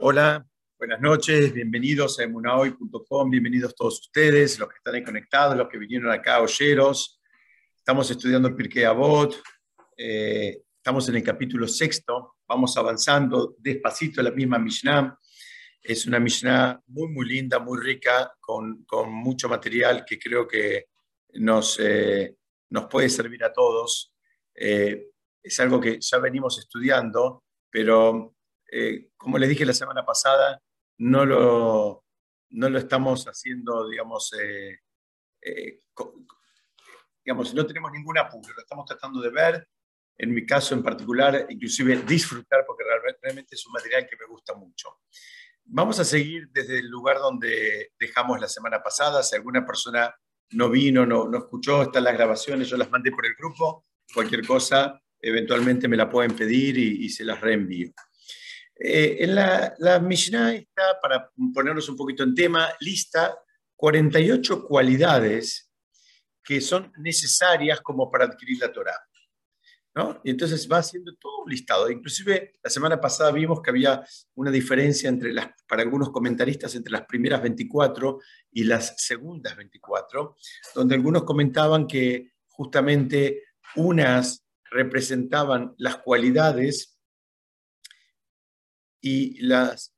Hola, buenas noches, bienvenidos a emunahoy.com, bienvenidos todos ustedes, los que están ahí conectados, los que vinieron acá, oyeros. Estamos estudiando Pirkei Avot, eh, estamos en el capítulo sexto, vamos avanzando despacito la misma Mishnah. Es una Mishnah muy, muy linda, muy rica, con, mucho material que creo que nos, eh, nos puede servir a todos. Eh, es algo que ya venimos estudiando, pero eh, como les dije la semana pasada, no lo, no lo estamos haciendo, digamos, eh, eh, digamos, no tenemos ningún apuro, lo estamos tratando de ver, en mi caso en particular, inclusive disfrutar, porque realmente es un material que me gusta mucho. Vamos a seguir desde el lugar donde dejamos la semana pasada. Si alguna persona no vino, no, no escuchó, están las grabaciones, yo las mandé por el grupo. Cualquier cosa, eventualmente me la pueden pedir y, y se las reenvío. Eh, en la, la Mishnah está, para ponernos un poquito en tema, lista 48 cualidades que son necesarias como para adquirir la Torah. ¿no? Y entonces va haciendo todo listado. Inclusive la semana pasada vimos que había una diferencia entre las, para algunos comentaristas entre las primeras 24 y las segundas 24, donde algunos comentaban que justamente unas representaban las cualidades y las,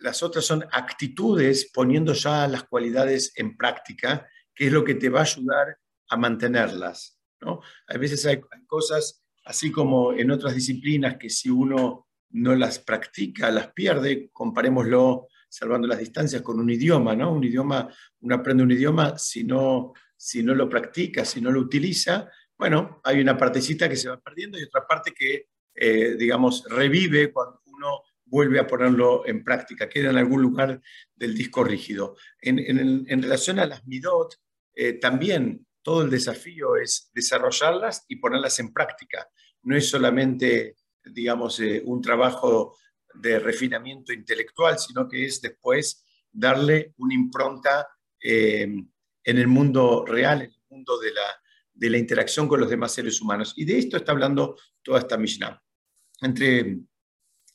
las otras son actitudes poniendo ya las cualidades en práctica, que es lo que te va a ayudar a mantenerlas. ¿no? A veces hay, cosas, así como en otras disciplinas, que si uno no las practica, las pierde, comparémoslo salvando las distancias con un idioma, ¿no? Un idioma, uno aprende un idioma si no, si no lo practica, si no lo utiliza, bueno, hay una partecita que se va perdiendo y otra parte que, eh, digamos, revive cuando uno vuelve a ponerlo en práctica, queda en algún lugar del disco rígido. En, relación a las midot, eh, también todo el desafío es desarrollarlas y ponerlas en práctica. No es solamente, digamos, eh, un trabajo de refinamiento intelectual, sino que es después darle una impronta eh, en el mundo real, en el mundo de la, de la interacción con los demás seres humanos. Y de esto está hablando toda esta Mishnah. Entre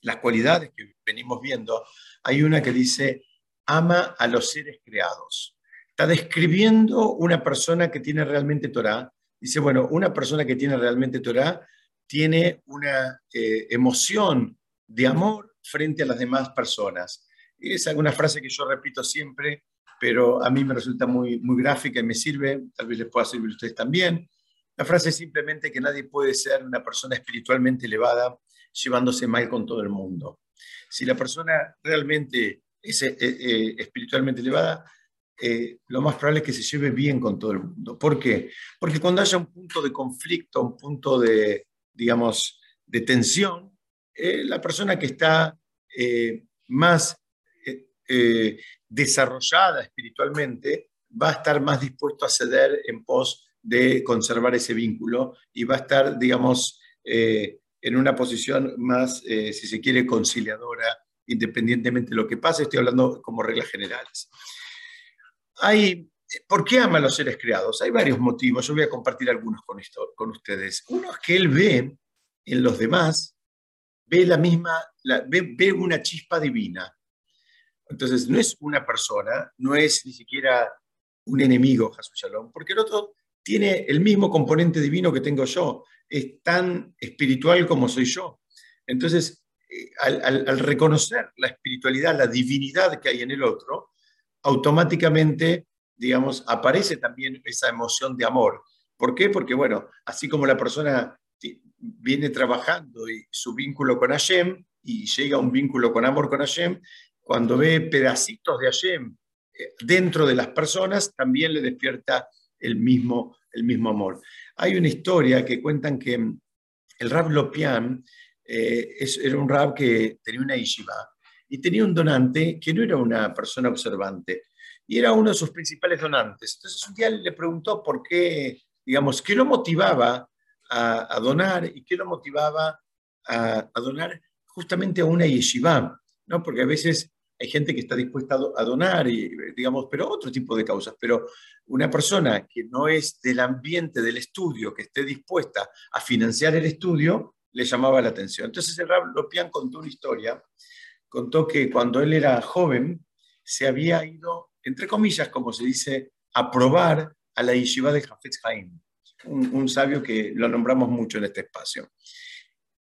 las cualidades que venimos viendo, hay una que dice, ama a los seres creados. Está describiendo una persona que tiene realmente Torah. Dice, bueno, una persona que tiene realmente Torah tiene una eh, emoción de amor frente a las demás personas. Es alguna frase que yo repito siempre, pero a mí me resulta muy, muy gráfica y me sirve, tal vez les pueda servir a ustedes también. La frase es simplemente que nadie puede ser una persona espiritualmente elevada llevándose mal con todo el mundo. Si la persona realmente es eh, eh, espiritualmente elevada, eh, lo más probable es que se lleve bien con todo el mundo. ¿Por qué? Porque cuando haya un punto de conflicto, un punto de, digamos, de tensión, la persona que está más desarrollada espiritualmente va a estar más dispuesto a ceder en pos de conservar ese vínculo y va a estar, digamos, en una posición más, eh, si se quiere, conciliadora, independientemente de lo que pase. Estoy hablando como reglas generales. Hay, ¿Por qué ama a los seres creados? Hay varios motivos. Yo voy a compartir algunos con, esto, con ustedes. Uno es que él ve en los demás, ve la misma, ve, una chispa divina. Entonces, no es una persona, no es ni siquiera un enemigo, Jesús Shalom, porque el otro tiene el mismo componente divino que tengo yo es tan espiritual como soy yo. Entonces, eh, al, reconocer la espiritualidad, la divinidad que hay en el otro, automáticamente, digamos, aparece también esa emoción de amor. ¿Por qué? Porque, bueno, así como la persona viene trabajando y su vínculo con Hashem y llega a un vínculo con amor con Hashem, cuando ve pedacitos de Hashem eh, dentro de las personas, también le despierta el mismo, el mismo amor. Hay una historia que cuentan que el Rab Lopian eh, era un Rab que tenía una yeshiva y tenía un donante que no era una persona observante y era uno de sus principales donantes. Entonces un día le preguntó por qué, digamos, qué lo motivaba a, donar y qué lo motivaba a, a, donar justamente a una yeshiva, ¿no? Porque a veces hay gente que está dispuesta a donar, y, digamos, pero otro tipo de causas. Pero una persona que no es del ambiente del estudio, que esté dispuesta a financiar el estudio, le llamaba la atención. Entonces el Rab Lopian contó una historia contó que cuando él era joven se había ido, entre comillas, como se dice, a probar a la yeshiva de Jafetz Haim, un, sabio que lo nombramos mucho en este espacio.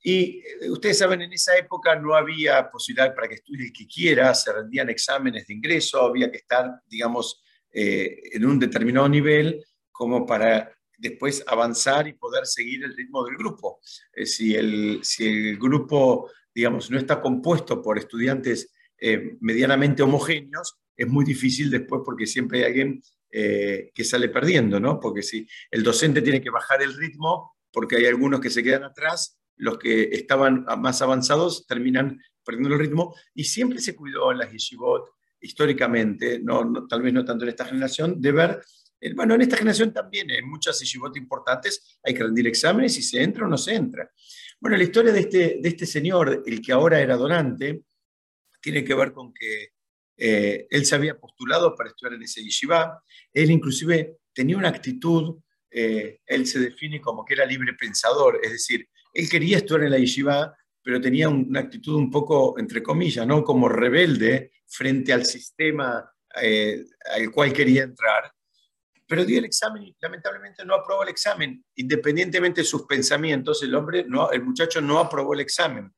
Y eh, ustedes saben, en esa época no había posibilidad para que estudie el que quiera, se rendían exámenes de ingreso, había que estar, digamos, eh, en un determinado nivel como para después avanzar y poder seguir el ritmo del grupo. Eh, si, el, si el grupo, digamos, no está compuesto por estudiantes eh, medianamente homogéneos, es muy difícil después porque siempre hay alguien que sale perdiendo, ¿no? Porque si el docente tiene que bajar el ritmo, porque hay algunos que se quedan atrás, los que estaban más avanzados terminan perdiendo el ritmo, y siempre se cuidó en las yeshivot históricamente, no, tal vez no tanto en esta generación, de ver, eh, bueno, en esta generación también, en muchas yeshivot importantes, hay que rendir exámenes y se entra o no se entra. Bueno, la historia de este, de este señor, el que ahora era donante, tiene que ver con que eh, él se había postulado para estudiar en ese yeshiva, él inclusive tenía una actitud, eh, él se define como que era libre pensador, es decir, él quería estudiar en la yeshiva, pero tenía una actitud un poco, entre comillas, ¿no? como rebelde frente al sistema eh, al cual quería entrar. Pero dio el examen y lamentablemente no aprobó el examen. Independientemente de sus pensamientos, el hombre, no, el muchacho no aprobó el examen.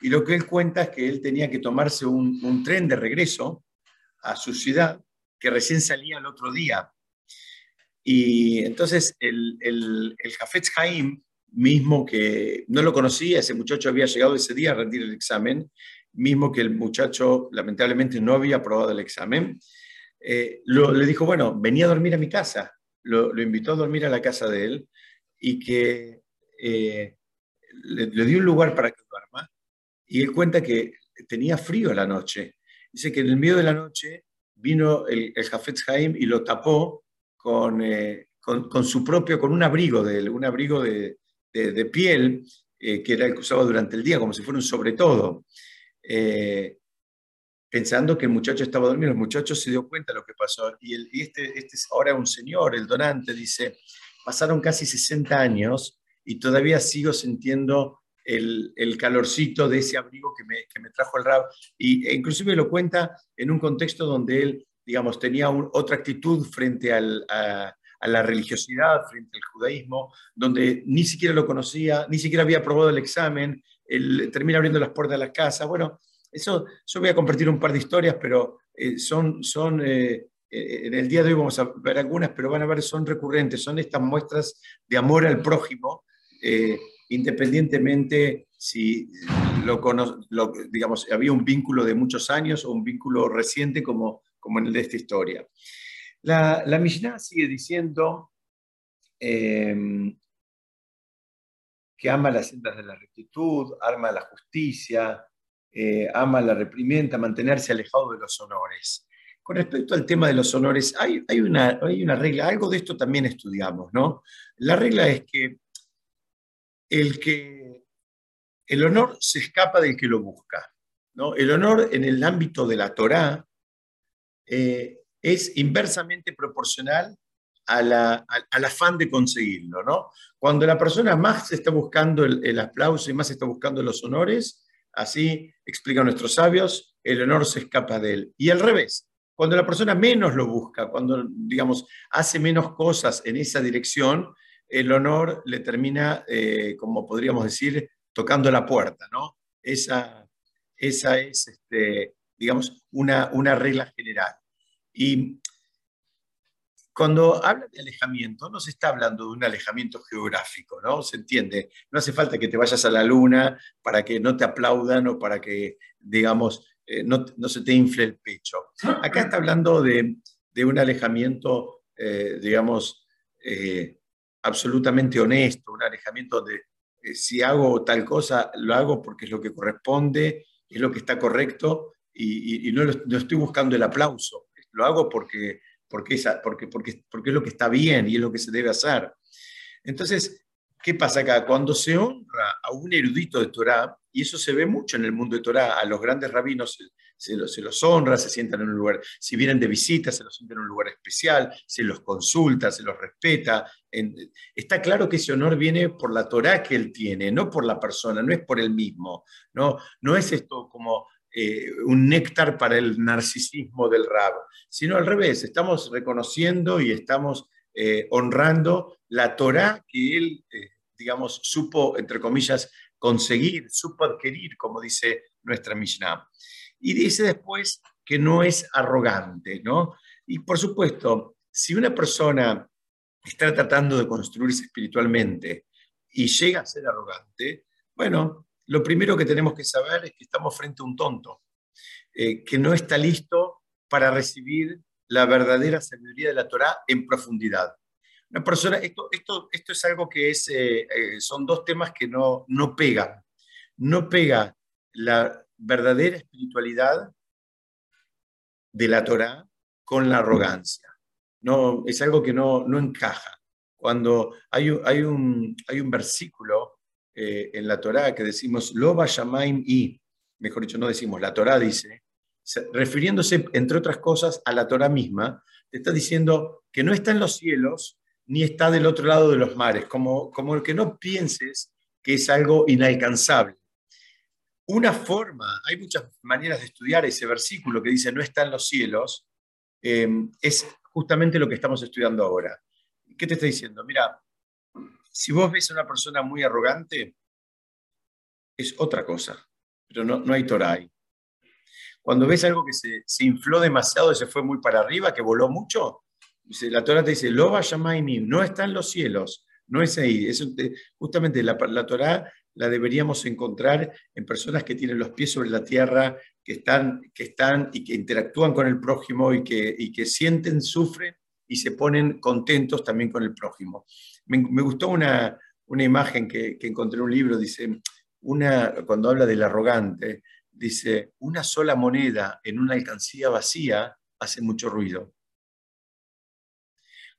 Y lo que él cuenta es que él tenía que tomarse un, tren de regreso a su ciudad, que recién salía el otro día. Y entonces el, el, el Jafetz Haim, mismo que no lo conocía, ese muchacho había llegado ese día a rendir el examen, mismo que el muchacho lamentablemente no había aprobado el examen, eh, le dijo, bueno, venía a dormir a mi casa, lo, invitó a dormir a la casa de él y que eh, le, dio un lugar para que duerma y él cuenta que tenía frío la noche. Dice que en el medio de la noche vino el, el Jafetz Haim y lo tapó con, eh, con, su propio, con un abrigo de él, un abrigo de, de, piel, eh, que era el que usaba durante el día, como si fuera un sobre todo. Eh, pensando que el muchacho estaba dormido, el muchacho se dio cuenta de lo que pasó. Y, este, este es ahora un señor, el donante, dice, pasaron casi 60 años y todavía sigo sintiendo el, el calorcito de ese abrigo que me, que me trajo el rab. Y, e inclusive lo cuenta en un contexto donde él, digamos, tenía otra actitud frente al, a la religiosidad frente al judaísmo, donde ni siquiera lo conocía, ni siquiera había aprobado el examen, él termina abriendo las puertas de la casa. Bueno, eso, yo voy a compartir un par de historias, pero eh, son, son eh, eh, en el día de hoy vamos a ver algunas, pero van a ver, son recurrentes, son estas muestras de amor al prójimo, independientemente si lo, lo, digamos, había un vínculo de muchos años o un vínculo reciente como, como en el de esta historia. La, la Mishnah sigue diciendo em, que ama las sendas de la rectitud, ama la justicia, eh, ama la reprimenda, mantenerse alejado de los honores. Con respecto al tema de los honores, hay, hay, una, hay una regla, algo de esto también estudiamos, ¿no? La regla es que el, que el honor se escapa del que lo busca. ¿no? El honor en el ámbito de la Torá eh, es inversamente proporcional al afán de conseguirlo, ¿no? Cuando la persona más está buscando el, aplauso y más está buscando los honores, así explican nuestros sabios, el honor se escapa de él. Y al revés, cuando la persona menos lo busca, cuando, digamos, hace menos cosas en esa dirección, el honor le termina, eh, como podríamos decir, tocando la puerta, ¿no? Esa, esa es, este, digamos, una, una regla general. Y cuando habla de alejamiento, no se está hablando de un alejamiento geográfico, ¿no? Se entiende. No hace falta que te vayas a la luna para que no te aplaudan o para que, digamos, eh, no, se te infle el pecho. Acá está hablando de, un alejamiento, eh, digamos, eh, absolutamente honesto, un alejamiento de si hago tal cosa, lo hago porque es lo que corresponde, es lo que está correcto y, no, no estoy buscando el aplauso lo hago porque, porque, porque, porque, porque es lo que está bien y es lo que se debe hacer. Entonces, ¿qué pasa acá? Cuando se honra a un erudito de Torah, y eso se ve mucho en el mundo de Torah, a los grandes rabinos se, los, se, los, honra, se sientan en un lugar, si vienen de visita, se los sientan en un lugar especial, se los consulta, se los respeta. está claro que ese honor viene por la Torah que él tiene, no por la persona, no es por él mismo. No, no es esto como eh, un néctar para el narcisismo del rab, sino al revés, estamos reconociendo y estamos eh, honrando la Torah que él, eh, digamos, supo, entre comillas, conseguir, supo adquirir, como dice nuestra Mishnah. Y dice después que no es arrogante, ¿no? Y por supuesto, si una persona está tratando de construirse espiritualmente y llega a ser arrogante, bueno, lo primero que tenemos que saber es que estamos frente a un tonto, eh, que no está listo para recibir la verdadera sabiduría de la Torá en profundidad. Una persona, esto, esto, esto es algo que es, eh, eh, son dos temas que no, no pegan. No pega la verdadera espiritualidad de la Torá con la arrogancia. No, es algo que no, no encaja. Cuando hay, hay, un, hay un versículo eh, en la Torá que decimos, Loba Shamaim y, mejor dicho, no decimos, la Torá dice, refiriéndose, entre otras cosas, a la Torá misma, te está diciendo que no está en los cielos ni está del otro lado de los mares, como, como el que no pienses que es algo inalcanzable. Una forma, hay muchas maneras de estudiar ese versículo que dice no está en los cielos, eh, es justamente lo que estamos estudiando ahora. ¿Qué te está diciendo? Mira, si vos ves a una persona muy arrogante, es otra cosa, pero no, no hay Torah ahí. Cuando ves algo que se, se, infló demasiado y se fue muy para arriba, que voló mucho, la Torah te dice, Loba Shamaimim, no está en los cielos, no es ahí. Eso, justamente la, la Torah la deberíamos encontrar en personas que tienen los pies sobre la tierra, que están, que están y que interactúan con el prójimo y que, y que sienten, sufren y se ponen contentos también con el prójimo. Me, gustó una, una imagen que, encontré en un libro, dice, una, cuando habla del arrogante, dice, una sola moneda en una alcancía vacía hace mucho ruido.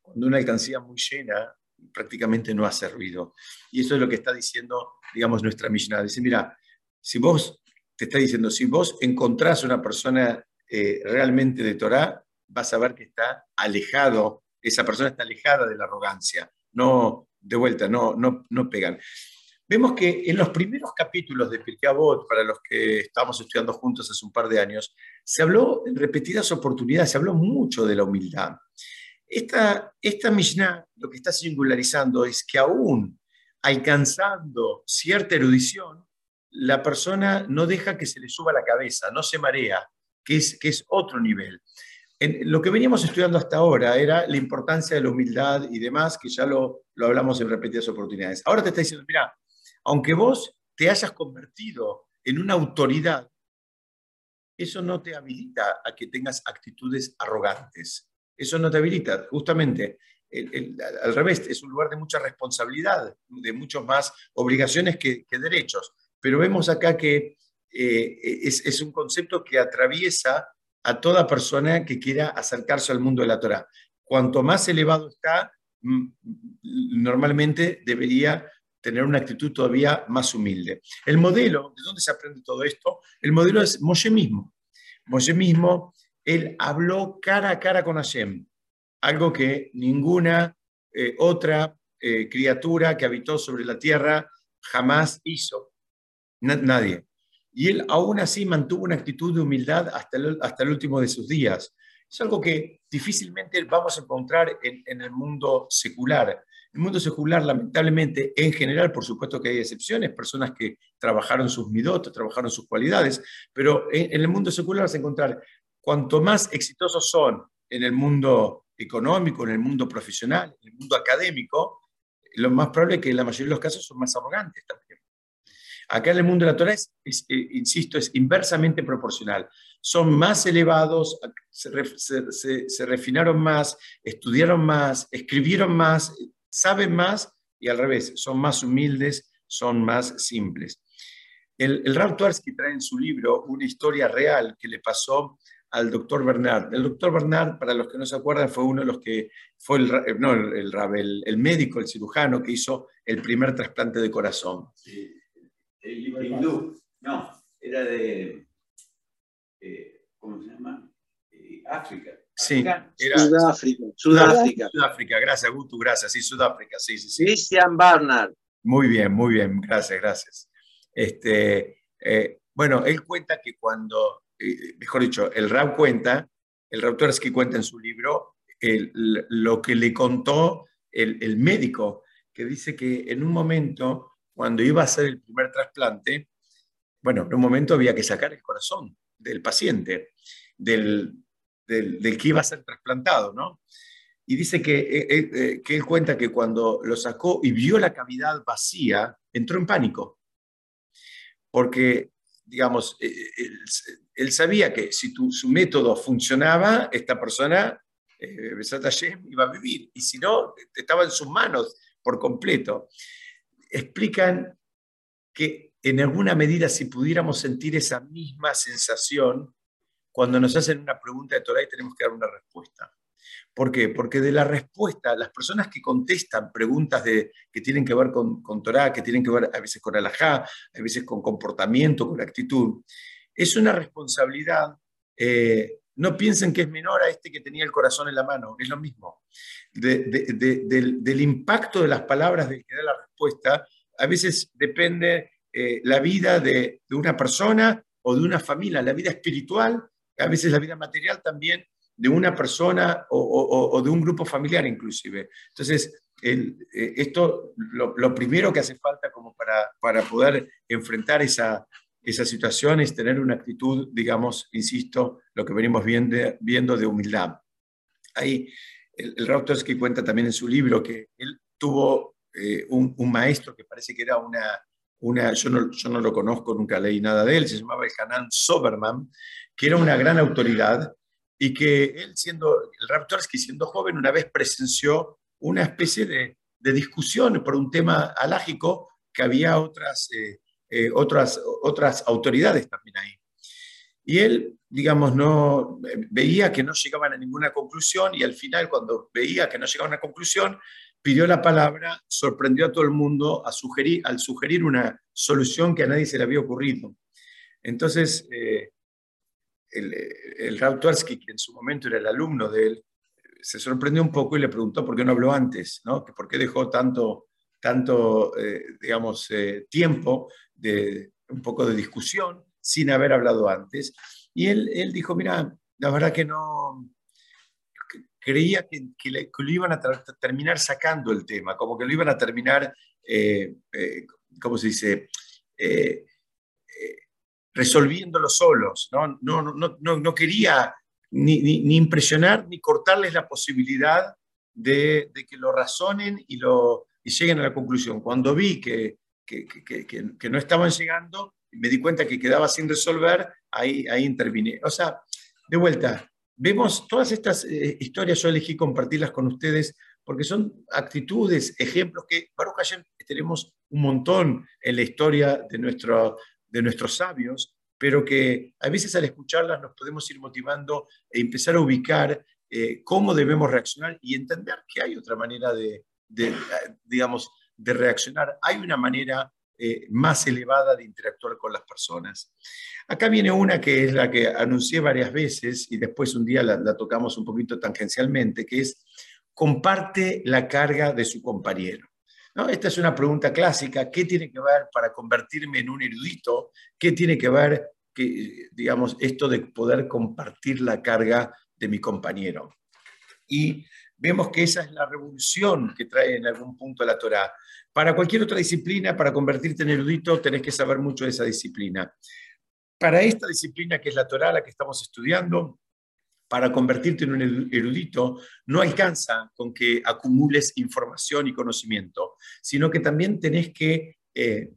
Cuando una alcancía muy llena prácticamente no hace ruido. Y eso es lo que está diciendo, digamos, nuestra Mishnah. Dice, mira, si vos, te está diciendo, si vos encontrás una persona eh, realmente de Torah, vas a ver que está alejado, esa persona está alejada de la arrogancia. No, de vuelta, no, no, no pegan. Vemos que en los primeros capítulos de Pirkei para los que estábamos estudiando juntos hace un par de años, se habló en repetidas oportunidades, se habló mucho de la humildad. Esta, esta Mishnah lo que está singularizando es que aún alcanzando cierta erudición, la persona no deja que se le suba la cabeza, no se marea, que es, que es otro nivel. En, lo que veníamos estudiando hasta ahora era la importancia de la humildad y demás, que ya lo, lo hablamos en repetidas oportunidades. Ahora te está diciendo, mira, aunque vos te hayas convertido en una autoridad, eso no te habilita a que tengas actitudes arrogantes eso no te habilita. Justamente, al revés, es un lugar de mucha responsabilidad, de muchas más obligaciones que, derechos. Pero vemos acá que eh, es, un concepto que atraviesa a toda persona que quiera acercarse al mundo de la Torah. Cuanto más elevado está, normalmente debería tener una actitud todavía más humilde. El modelo, ¿de dónde se aprende todo esto? El modelo es Moshe mismo. Moshe mismo él habló cara a cara con Hashem, algo que ninguna eh, otra eh, criatura que habitó sobre la tierra jamás hizo. nadie. Y él aún así mantuvo una actitud de humildad hasta el, último de sus días. Es algo que difícilmente vamos a encontrar en, el mundo secular. El mundo secular, lamentablemente, en general, por supuesto que hay excepciones, personas que trabajaron sus midotos, trabajaron sus cualidades, pero en, el mundo secular vas a encontrar cuanto más exitosos son en el mundo económico, en el mundo profesional, en el mundo académico, lo más probable es que en la mayoría de los casos son más arrogantes. Acá en el mundo de la Torah, es, eh, insisto, es inversamente proporcional. Son más elevados, se, refinaron más, estudiaron más, escribieron más, saben más y al revés, son más humildes, son más simples. El, el Rav trae en su libro una historia real que le pasó al doctor Bernard. El doctor Bernard, para los que no se acuerdan, fue uno de los que fue el, no, el, el, médico, el cirujano que hizo el primer trasplante de corazón. Sí. El hindú, no, era de, eh, ¿cómo se llama? Eh, África. Sí, era Sudáfrica. Sudáfrica. Sudáfrica, gracias, Gutu, gracias. Sí, Sudáfrica, sí, sí, sí. Christian Barnard. Muy bien, muy bien, gracias, gracias. Este, Bueno, él cuenta que cuando, eh, mejor dicho, el Rab cuenta, el Rab que cuenta en su libro, lo que le contó el, médico, que dice que en un momento, cuando iba a hacer el primer trasplante, bueno, en un momento había que sacar el corazón del paciente, del, del, que iba a ser trasplantado, ¿no? Y dice que, eh, eh, que él cuenta que cuando lo sacó y vio la cavidad vacía, entró en pánico. Porque, digamos, eh, él, sabía que si su método funcionaba, esta persona, eh, iba a vivir. Y si no, estaba en sus manos por completo. Explican que en alguna medida, si pudiéramos sentir esa misma sensación, cuando nos hacen una pregunta de Torah y tenemos que dar una respuesta. ¿Por qué? Porque de la respuesta, las personas que contestan preguntas de, que tienen que ver con, con Torah, que tienen que ver a veces con alajá, a veces con comportamiento, con actitud, es una responsabilidad. Eh, no piensen que es menor a este que tenía el corazón en la mano, es lo mismo. del, impacto de las palabras del que da la respuesta, a veces depende eh, la vida de, una persona o de una familia, la vida espiritual, a veces la vida material también de una persona o, de un grupo familiar inclusive. Entonces, eh, esto lo, primero que hace falta como para, para poder enfrentar esa, esa situación es tener una actitud, digamos, insisto, lo que venimos viendo, viendo de humildad. Ahí el, el que cuenta también en su libro que él tuvo eh, un, maestro que parece que era una, una yo, no, yo no lo conozco, nunca leí nada de él, se llamaba el Hanan Soberman, que era una gran autoridad y que él siendo, el Raptorsky siendo joven, una vez presenció una especie de, de discusión por un tema alágico que había otras, eh, eh, otras, otras autoridades también ahí. Y él, digamos, no veía que no llegaban a ninguna conclusión y al final, cuando veía que no llegaban a una conclusión, pidió la palabra, sorprendió a todo el mundo a sugerir, al sugerir una solución que a nadie se le había ocurrido. Entonces, eh, el, el que en su momento era el alumno de él, se sorprendió un poco y le preguntó por qué no habló antes, ¿no? por qué dejó tanto, tanto eh, digamos, eh, tiempo de un poco de discusión sin haber hablado antes. Y él, él dijo, mira, la verdad que no, creía que, lo iban a terminar sacando el tema, como que lo iban a terminar, eh, ¿cómo se dice? resolviéndolo solos, no, no, no, no, quería ni, ni, impresionar ni cortarles la posibilidad de, de, que lo razonen y, lo, y lleguen a la conclusión. Cuando vi que, que, que, que, no estaban llegando, me di cuenta que quedaba sin resolver, ahí, ahí intervine. O sea, de vuelta, vemos todas estas eh, historias, yo elegí compartirlas con ustedes porque son actitudes, ejemplos que, Baruch Hashem, tenemos un montón en la historia de nuestro, de nuestros sabios, pero que a veces al escucharlas nos podemos ir motivando e empezar a ubicar eh, cómo debemos reaccionar y entender que hay otra manera de, digamos, de reaccionar. Hay una manera eh, más elevada de interactuar con las personas. Acá viene una que es la que anuncié varias veces y después un día la, tocamos un poquito tangencialmente, que es comparte la carga de su compañero. Esta es una pregunta clásica. ¿Qué tiene que ver para convertirme en un erudito? ¿Qué tiene que ver, que, digamos, esto de poder compartir la carga de mi compañero? Y vemos que esa es la revolución que trae en algún punto la Torá. Para cualquier otra disciplina, para convertirte en erudito, tenés que saber mucho de esa disciplina. Para esta disciplina que es la Torá, la que estamos estudiando, para convertirte en un erudito no alcanza con que acumules información y conocimiento, sino que también tenés que eh,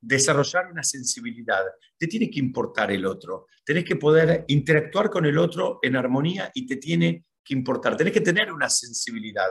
desarrollar una sensibilidad. Te tiene que importar el otro, tenés que poder interactuar con el otro en armonía y te tiene que importar, tenés que tener una sensibilidad.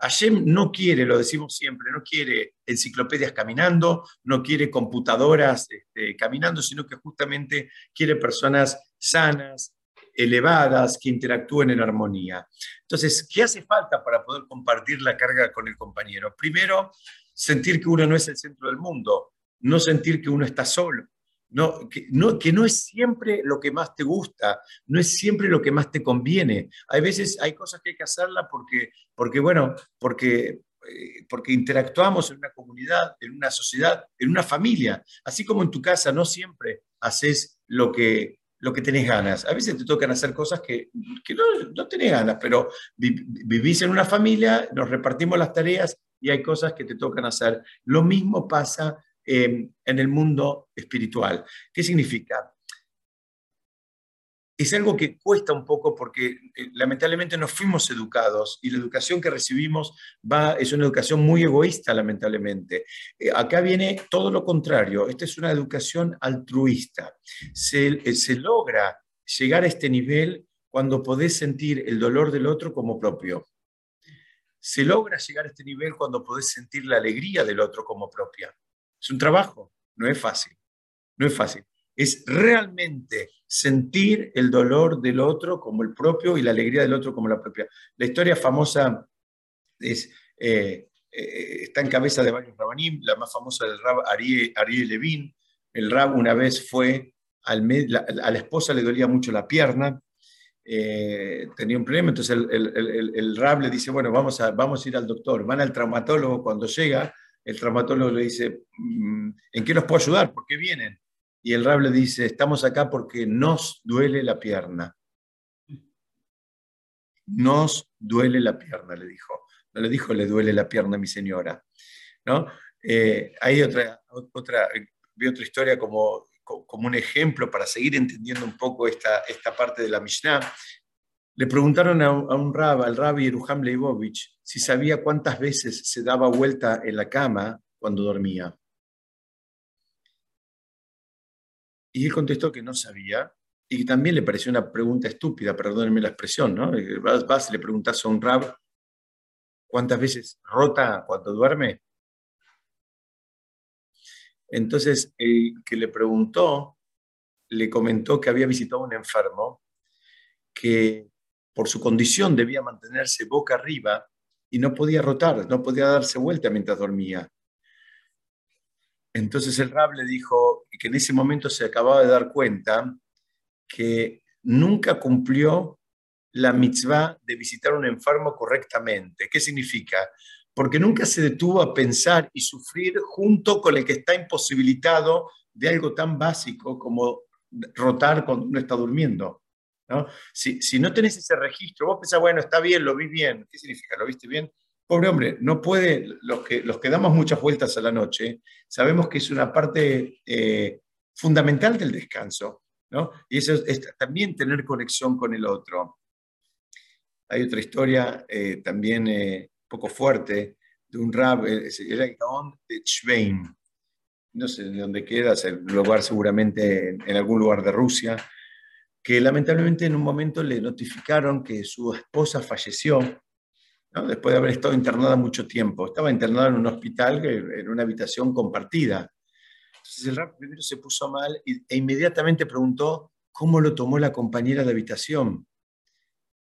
Hashem no quiere, lo decimos siempre, no quiere enciclopedias caminando, no quiere computadoras este, caminando, sino que justamente quiere personas sanas, elevadas que interactúen en armonía. Entonces, ¿qué hace falta para poder compartir la carga con el compañero? Primero, sentir que uno no es el centro del mundo, no sentir que uno está solo, no, que, no, que no es siempre lo que más te gusta, no es siempre lo que más te conviene. Hay veces hay cosas que hay que hacerlas porque, porque bueno, porque eh, porque interactuamos en una comunidad, en una sociedad, en una familia. Así como en tu casa no siempre haces lo que, lo que tenés ganas. A veces te tocan hacer cosas que, no, no, tenés ganas, pero vivís en una familia, nos repartimos las tareas y hay cosas que te tocan hacer. Lo mismo pasa eh, en el mundo espiritual. ¿Qué significa? es algo que cuesta un poco porque eh, lamentablemente no fuimos educados y la educación que recibimos va, es una educación muy egoísta, lamentablemente. Eh, acá viene todo lo contrario, esta es una educación altruista. Se, eh, se logra llegar a este nivel cuando podés sentir el dolor del otro como propio. Se logra llegar a este nivel cuando podés sentir la alegría del otro como propia. Es un trabajo, no es fácil, no es fácil es realmente sentir el dolor del otro como el propio y la alegría del otro como la propia. La historia famosa es, eh, eh, está en cabeza de varios rabanim, la más famosa del rab Ariel, Levin. El rab una vez fue, al a la esposa le dolía mucho la pierna, eh, tenía un problema, entonces el, el, rab le dice, bueno, vamos a, vamos a ir al doctor. Van al traumatólogo, cuando llega, el traumatólogo le dice, mm, ¿en qué los puedo ayudar? ¿Por qué vienen? Y el rab le dice, estamos acá porque nos duele la pierna. Nos duele la pierna, le dijo. No le dijo, le duele la pierna a mi señora. ¿No? Eh, hay otra, otra, vi otra historia como, como un ejemplo para seguir entendiendo un poco esta, esta parte de la Mishnah. Le preguntaron a, un rab, al rabbi Yeruham Leibovich, si sabía cuántas veces se daba vuelta en la cama cuando dormía. Y él contestó que no sabía y también le pareció una pregunta estúpida, perdónenme la expresión, ¿no? Vas, y le preguntas a un rab cuántas veces rota cuando duerme. Entonces, el que le preguntó le comentó que había visitado a un enfermo que por su condición debía mantenerse boca arriba y no podía rotar, no podía darse vuelta mientras dormía. Entonces el rab le dijo que en ese momento se acababa de dar cuenta que nunca cumplió la mitzvah de visitar a un enfermo correctamente. ¿Qué significa? Porque nunca se detuvo a pensar y sufrir junto con el que está imposibilitado de algo tan básico como rotar cuando uno está durmiendo. Si, si no tenés ese registro, vos pensás, bueno, está bien, lo vi bien. ¿Qué significa? ¿Lo viste bien? Pobre hombre, no puede, los que, los que damos muchas vueltas a la noche, sabemos que es una parte eh, fundamental del descanso, ¿no? Y eso es, también tener conexión con el otro. Hay otra historia eh, también eh, poco fuerte de un rab, era el Gaon de Schwein, no sé de dónde queda, es el lugar seguramente en, en algún lugar de Rusia, que lamentablemente en un momento le notificaron que su esposa falleció después de haber estado internada mucho tiempo. Estaba internada en un hospital, en una habitación compartida. Entonces el rap primero se puso mal e inmediatamente preguntó cómo lo tomó la compañera de habitación,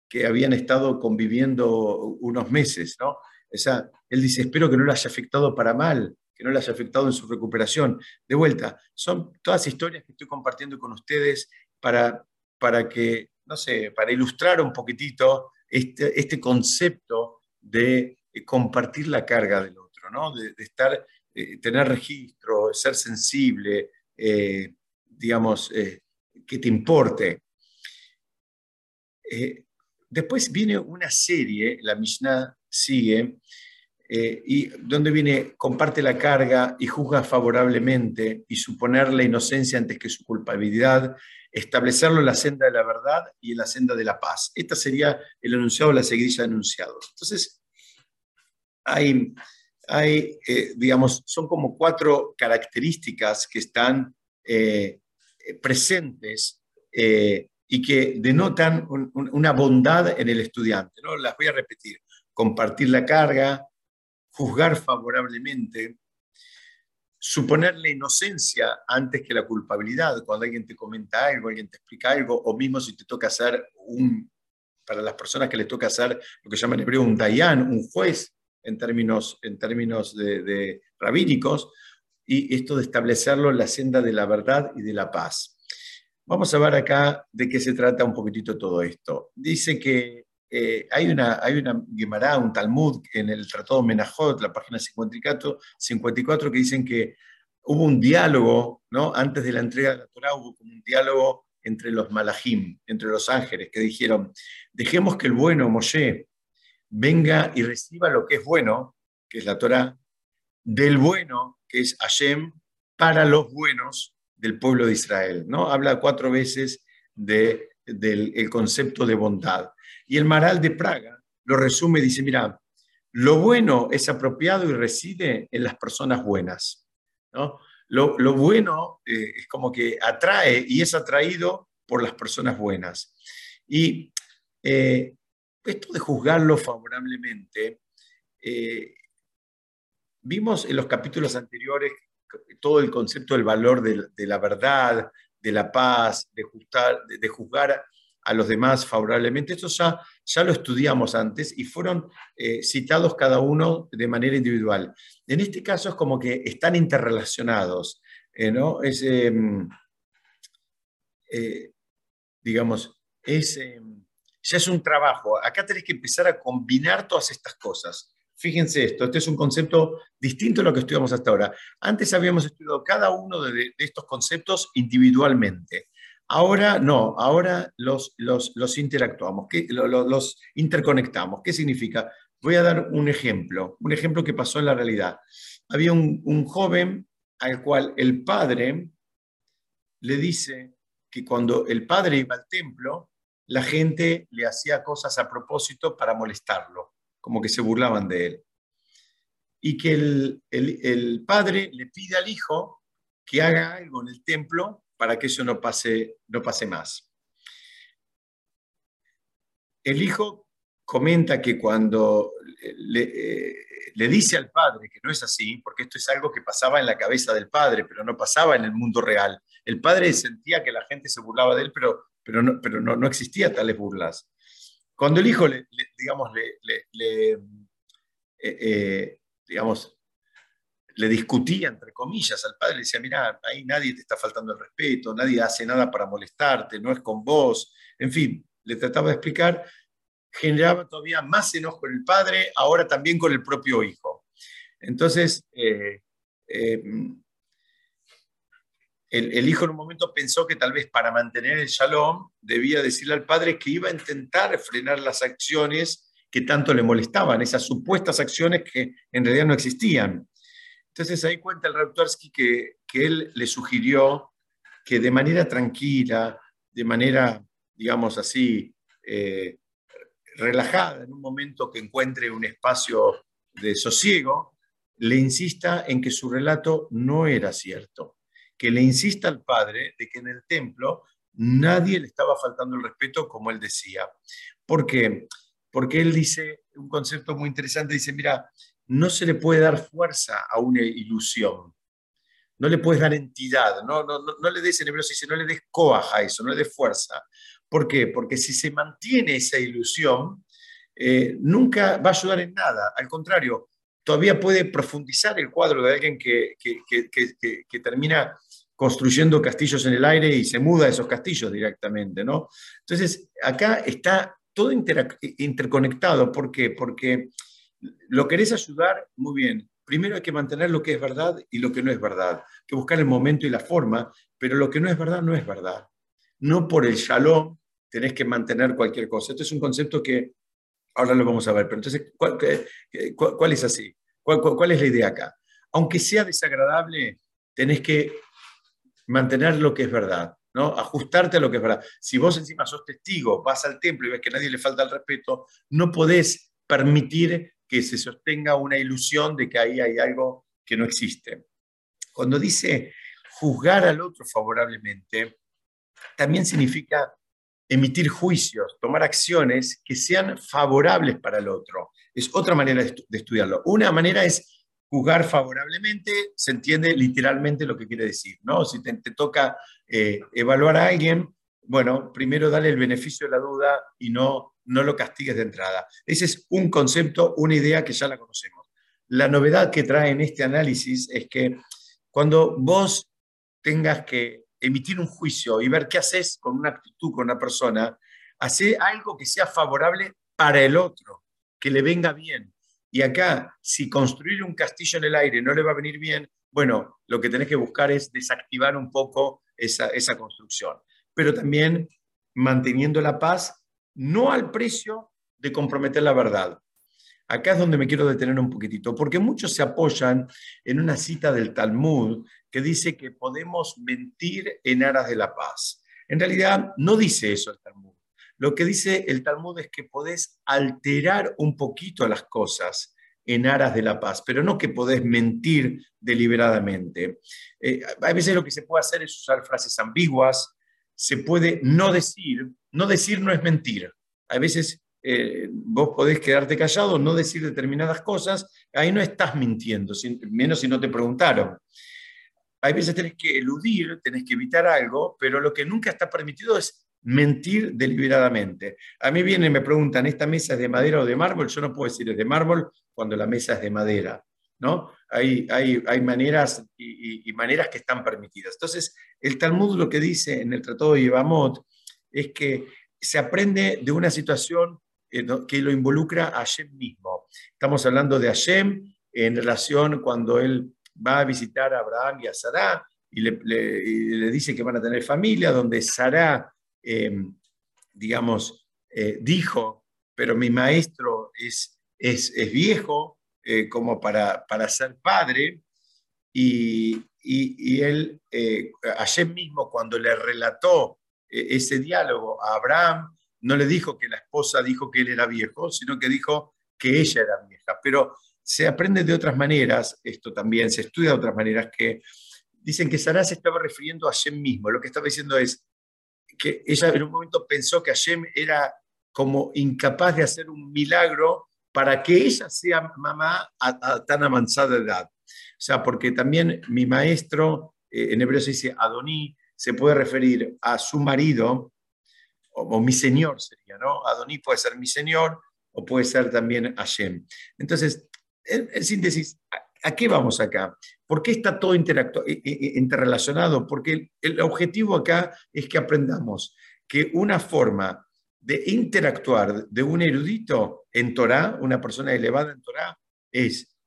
que habían estado conviviendo unos meses. ¿no? O sea, él dice, espero que no le haya afectado para mal, que no le haya afectado en su recuperación. De vuelta, son todas historias que estoy compartiendo con ustedes para, para que, no sé, para ilustrar un poquitito este, este concepto de eh, compartir la carga del otro, ¿no? de, estar, eh, tener registro, ser sensible, eh, digamos, que te importe. después viene una serie, la Mishnah sigue, y donde viene, comparte la carga y juzga favorablemente y suponer la inocencia antes que su culpabilidad, establecerlo en la senda de la verdad y en la senda de la paz. Esta sería el enunciado, la seguidilla de enunciados. Entonces, hay, hay eh, digamos, son como cuatro características que están eh, presentes eh, y que denotan una bondad en el estudiante. ¿no? Las voy a repetir. Compartir la carga, juzgar favorablemente, suponer la inocencia antes que la culpabilidad, cuando alguien te comenta algo, alguien te explica algo, o mismo si te toca hacer un, para las personas que les toca hacer lo que llaman en hebreo un dayan, un juez, en términos, en términos de, rabínicos, y esto de establecerlo en la senda de la verdad y de la paz. Vamos a ver acá de qué se trata un poquitito todo esto. Dice que eh, hay, una, hay una un Talmud en el Tratado Menajot, la página 54, 54, que dicen que hubo un diálogo, ¿no? Antes de la entrega de la Torah hubo como un diálogo entre los malajim, entre los ángeles, que dijeron, dejemos que el bueno Moshe venga y reciba lo que es bueno, que es la Torah, del bueno, que es Hashem, para los buenos del pueblo de Israel. ¿no? Habla cuatro veces de, del concepto de bondad. Y el Maral de Praga lo resume, dice, mira, lo bueno es apropiado y reside en las personas buenas. ¿no? Lo, bueno eh, es como que atrae y es atraído por las personas buenas. Y eh, esto de juzgarlo favorablemente, eh, vimos en los capítulos anteriores todo el concepto del valor de, la verdad, de la paz, de, de, juzgar a los demás favorablemente. Esto ya, ya lo estudiamos antes y fueron eh, citados cada uno de manera individual. En este caso es como que están interrelacionados, eh, ¿no? Es, em, eh, digamos, es, em, ya es un trabajo. Acá tenés que empezar a combinar todas estas cosas. Fíjense esto, este es un concepto distinto a lo que estudiamos hasta ahora. Antes habíamos estudiado cada uno de, estos conceptos individualmente. Ahora no, ahora los, los, interactuamos, los, interconectamos. ¿Qué significa? Voy a dar un ejemplo, un ejemplo que pasó en la realidad. Había un, un joven al cual el padre le dice que cuando el padre iba al templo, la gente le hacía cosas a propósito para molestarlo como que se burlaban de él. Y que el, padre le pide al hijo que haga algo en el templo para que eso no pase, no pase más. El hijo comenta que cuando le, eh, le, dice al padre que no es así, porque esto es algo que pasaba en la cabeza del padre, pero no pasaba en el mundo real. El padre sentía que la gente se burlaba de él, pero, pero, no, pero no, no existía tales burlas. Cuando el hijo, le, digamos, le, eh, eh, digamos, le discutía, entre comillas, al padre, le decía, mira, ahí nadie te está faltando el respeto, nadie hace nada para molestarte, no es con vos, en fin, le trataba de explicar, generaba todavía más enojo con el padre, ahora también con el propio hijo. Entonces, eh, el, hijo en un momento pensó que tal vez para mantener el shalom debía decirle al padre que iba a intentar frenar las acciones que tanto le molestaban, esas supuestas acciones que en realidad no existían. Entonces ahí cuenta el Raptorsky que, que él le sugirió que de manera tranquila, de manera, digamos así, eh, relajada, en un momento que encuentre un espacio de sosiego, le insista en que su relato no era cierto que le insista al padre de que en el templo nadie le estaba faltando el respeto como él decía. ¿Por qué? Porque él dice un concepto muy interesante, dice, mira, no se le puede dar fuerza a una ilusión, no le puedes dar entidad, no, no, no, le des en no le des coaja a eso, no le des fuerza. ¿Por qué? Porque si se mantiene esa ilusión, eh, nunca va a ayudar en nada. Al contrario, todavía puede profundizar el cuadro de alguien que, que, que, que termina construyendo castillos en el aire y se muda a esos castillos directamente, ¿no? Entonces, acá está todo interconectado. ¿Por qué? Porque lo querés ayudar, muy bien. Primero hay que mantener lo que es verdad y lo que no es verdad. Hay que buscar el momento y la forma, pero lo que no es verdad no es verdad. No por el shalom tenés que mantener cualquier cosa. Esto es un concepto que ahora lo vamos a ver. Pero entonces, ¿cuál, es así? ¿Cuál, ¿Cuál es la idea acá? Aunque sea desagradable, tenés que mantener lo que es verdad, ¿no? Ajustarte a lo que es verdad. Si vos encima sos testigo, vas al templo y ves que a nadie le falta el respeto, no podés permitir que se sostenga una ilusión de que ahí hay algo que no existe. Cuando dice juzgar al otro favorablemente, también significa emitir juicios, tomar acciones que sean favorables para el otro. Es otra manera de, estudiarlo. Una manera es juzgar favorablemente se entiende literalmente lo que quiere decir, ¿no? Si te, toca eh, evaluar a alguien, bueno, primero dale el beneficio de la duda y no, no lo castigues de entrada. Ese es un concepto, una idea que ya la conocemos. La novedad que trae en este análisis es que cuando vos tengas que emitir un juicio y ver qué haces con una actitud, con una persona, hace algo que sea favorable para el otro, que le venga bien. Y acá, si construir un castillo en el aire no le va a venir bien, bueno, lo que tenés que buscar es desactivar un poco esa, esa construcción, pero también manteniendo la paz, no al precio de comprometer la verdad. Acá es donde me quiero detener un poquitito, porque muchos se apoyan en una cita del Talmud que dice que podemos mentir en aras de la paz. En realidad no dice eso el Talmud. Lo que dice el Talmud es que podés alterar un poquito las cosas en aras de la paz, pero no que podés mentir deliberadamente. Eh, a veces lo que se puede hacer es usar frases ambiguas, se puede no decir, no decir no es mentir. A veces eh, vos podés quedarte callado, no decir determinadas cosas, ahí no estás mintiendo, menos si no te preguntaron. Hay veces tenés que eludir, tenés que evitar algo, pero lo que nunca está permitido es mentir deliberadamente. A mí vienen y me preguntan, ¿esta mesa es de madera o de mármol? Yo no puedo decir es de mármol cuando la mesa es de madera. ¿No? Hay, hay, hay maneras y, maneras que están permitidas. Entonces, el Talmud lo que dice en el Tratado de Yevamot es que se aprende de una situación eh, que lo involucra a Hashem mismo. Estamos hablando de Hashem en relación cuando él va a visitar a Abraham y a Sarah y le, dice que van a tener familia, donde Sarah, eh, digamos, eh, dijo, pero mi maestro es, es, es viejo como para, para, ser padre, y, y, él, Hashem mismo, cuando le relató ese diálogo a Abraham, no le dijo que la esposa dijo que él era viejo, sino que dijo que ella era vieja. Pero se aprende de otras maneras, esto también, se estudia de otras maneras, que dicen que Sarah se estaba refiriendo a Hashem mismo. Lo que estaba diciendo es que ella en un momento pensó que Hashem era como incapaz de hacer un milagro para que ella sea mamá a, tan avanzada edad. O sea, porque también mi maestro, eh, en hebreo se dice Adoní, se puede referir a su marido o, mi señor sería, ¿no? Adoní puede ser mi señor o puede ser también Hashem. Entonces, en, síntesis, ¿a, qué vamos acá? ¿Por qué está todo interrelacionado? Porque el, objetivo acá es que aprendamos que una forma de interactuar de un erudito en Torah, una persona elevada en Torah, es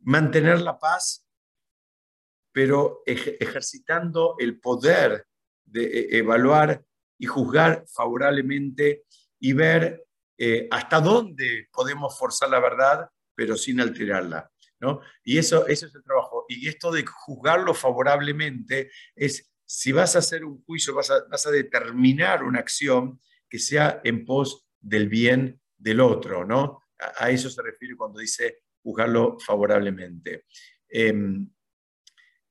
mantener la paz, pero ejercitando el poder de e, evaluar y juzgar favorablemente y ver eh, hasta dónde podemos forzar la verdad, pero sin alterarla. ¿no? Y eso, eso es el trabajo. Y esto de juzgarlo favorablemente es, si vas a hacer un juicio, vas a, vas a determinar una acción que sea en pos del bien del otro. ¿no? A, eso se refiere cuando dice juzgarlo favorablemente. Em,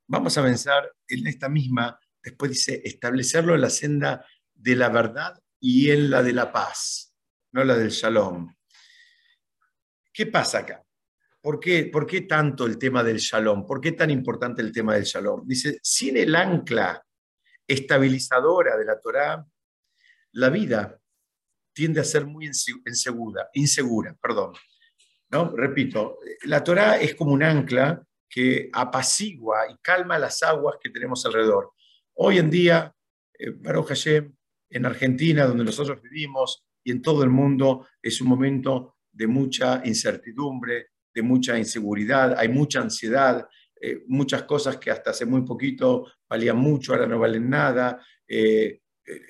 vamos a pensar en esta misma, después dice, establecerlo en la senda de la verdad y en la de la paz, no la del shalom. ¿Qué pasa acá? ¿Por qué, ¿Por qué tanto el tema del shalom? ¿Por qué tan importante el tema del shalom? Dice, sin el ancla estabilizadora de la Torá, la vida tiende a ser muy insegura, insegura perdón. ¿no? Repito, la Torá es como un ancla que apacigua y calma las aguas que tenemos alrededor. Hoy en día, eh, Baruch Hashem, en Argentina, donde nosotros vivimos, y en todo el mundo, es un momento de mucha incertidumbre, de mucha inseguridad, hay mucha ansiedad, eh, muchas cosas que hasta hace muy poquito valían mucho, ahora no valen nada, eh, eh,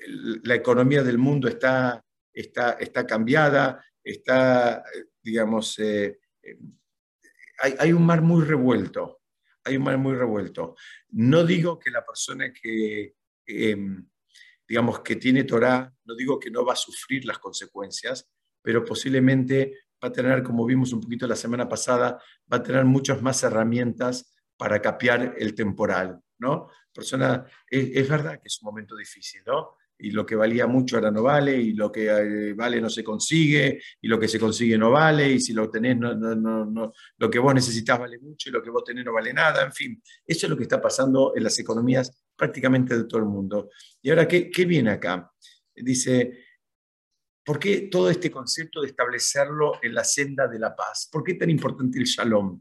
la economía del mundo está, está, está cambiada, está, digamos, hay, hay, un mar muy revuelto, hay un mar muy revuelto. No digo que la persona que em, digamos, que tiene Torah, no digo que no va a sufrir las consecuencias, pero posiblemente va a tener, como vimos un poquito la semana pasada, va a tener muchas más herramientas para capear el temporal, ¿no? Persona, es, verdad que es un momento difícil, ¿no? Y lo que valía mucho ahora no vale, y lo que eh, vale no se consigue, y lo que se consigue no vale, y si lo tenés, no, no, no, lo que vos necesitas vale mucho, y lo que vos tenés no vale nada, en fin, eso es lo que está pasando en las economías prácticamente de todo el mundo. Y ahora, ¿qué, qué viene acá? Dice, ¿por qué todo este concepto de establecerlo en la senda de la paz? ¿Por qué tan importante el shalom?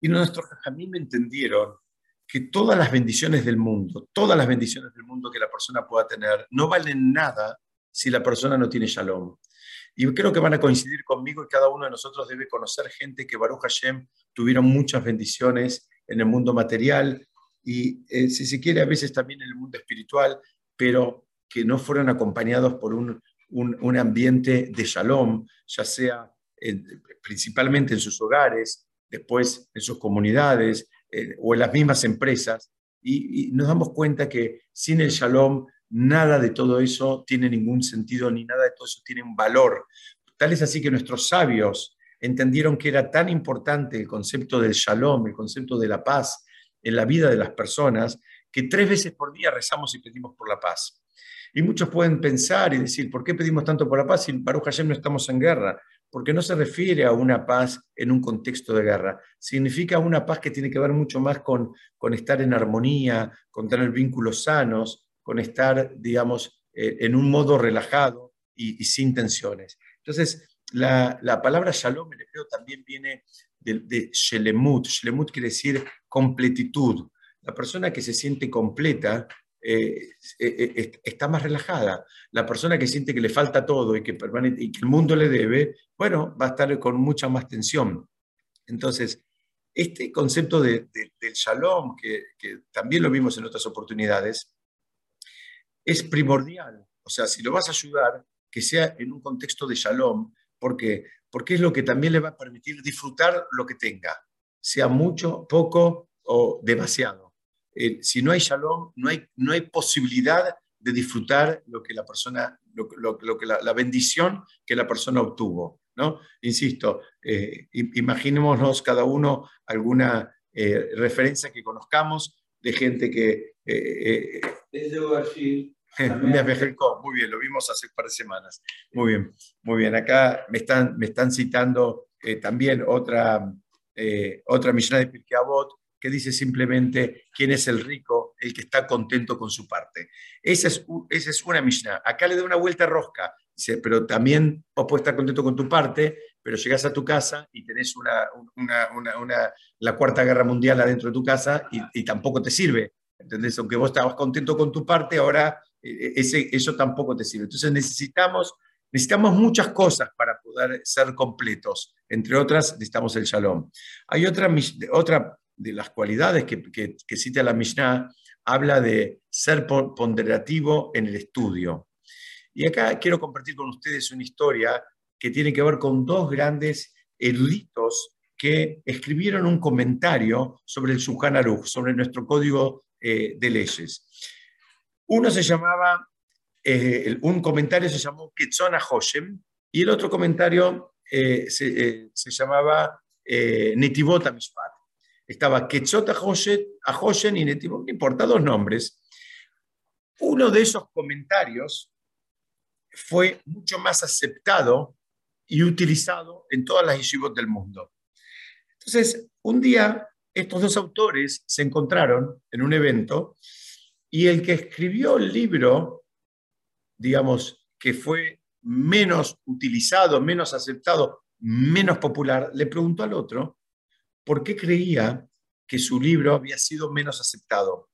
Y nuestros me entendieron que todas las bendiciones del mundo, todas las bendiciones del mundo que la persona pueda tener, no valen nada si la persona no tiene shalom. Y creo que van a coincidir conmigo y cada uno de nosotros debe conocer gente que Baruch Hashem tuvieron muchas bendiciones en el mundo material y, eh, si se quiere, a veces también en el mundo espiritual, pero que no fueron acompañados por un, un, ambiente de shalom, ya sea principalmente en sus hogares, después en sus comunidades eh, o en las mismas empresas. Y, y, nos damos cuenta que sin el shalom nada de todo eso tiene ningún sentido, ni nada de todo eso tiene un valor. Tal es así que nuestros sabios entendieron que era tan importante el concepto del shalom, el concepto de la paz en la vida de las personas, que tres veces por día rezamos y pedimos por la paz. Y muchos pueden pensar y decir, ¿por qué pedimos tanto por la paz si Baruch Hashem no estamos en guerra? Porque no se refiere a una paz en un contexto de guerra. Significa una paz que tiene que ver mucho más con, con estar en armonía, con tener vínculos sanos, con estar, digamos, eh, en un modo relajado y, sin tensiones. Entonces, la, palabra shalom en hebreo también viene de, de shelemut. Shelemut quiere decir completitud. La persona que se siente completa eh, eh, está más relajada. La persona que siente que le falta todo y que, y que el mundo le debe, bueno, va a estar con mucha más tensión. Entonces, este concepto del shalom, que, también lo vimos en otras oportunidades, es primordial. O sea, si lo vas a ayudar, que sea en un contexto de shalom, porque porque es lo que también le va a permitir disfrutar lo que tenga, sea mucho, poco o demasiado. Eh, si no hay shalom, no hay, no hay posibilidad de disfrutar lo que la persona, lo, que la, bendición que la persona obtuvo. ¿no? Insisto, eh, imaginémonos cada uno alguna eh, referencia que conozcamos de gente que... Eh, muy bien, lo vimos hace un par de semanas. Muy bien, muy bien. Acá me están, me están citando también otra, otra Mishnah de Pirkei Avot, que dice simplemente quién es el rico, el que está contento con su parte. Esa es, esa es una Mishnah. Acá le da una vuelta rosca, dice, pero también vos puedes estar contento con tu parte, pero llegas a tu casa y tenés una, una, una, la Cuarta Guerra Mundial adentro de tu casa y, tampoco te sirve. ¿Entendés? Aunque vos estabas contento con tu parte, ahora eh, ese, eso tampoco te sirve. Entonces necesitamos, necesitamos muchas cosas para poder ser completos. Entre otras, necesitamos el shalom. Hay otra, otra de las cualidades que, cita la Mishnah, habla de ser ponderativo en el estudio. Y acá quiero compartir con ustedes una historia que tiene que ver con dos grandes eruditos que escribieron un comentario sobre el Shulchan Aruch, sobre nuestro código eh, de leyes. Uno se llamaba, eh, un comentario se llamó Ketzona Hoshem y el otro comentario eh, se, se, llamaba Netivot Mishpat. Estaba Quetzot a Hoshen y Netivot, no importa, dos nombres. Uno de esos comentarios fue mucho más aceptado y utilizado en todas las yeshivot del mundo. Entonces, un día estos dos autores se encontraron en un evento y el que escribió el libro, digamos, que fue menos utilizado, menos aceptado, menos popular, le preguntó al otro, por qué creía que su libro había sido menos aceptado.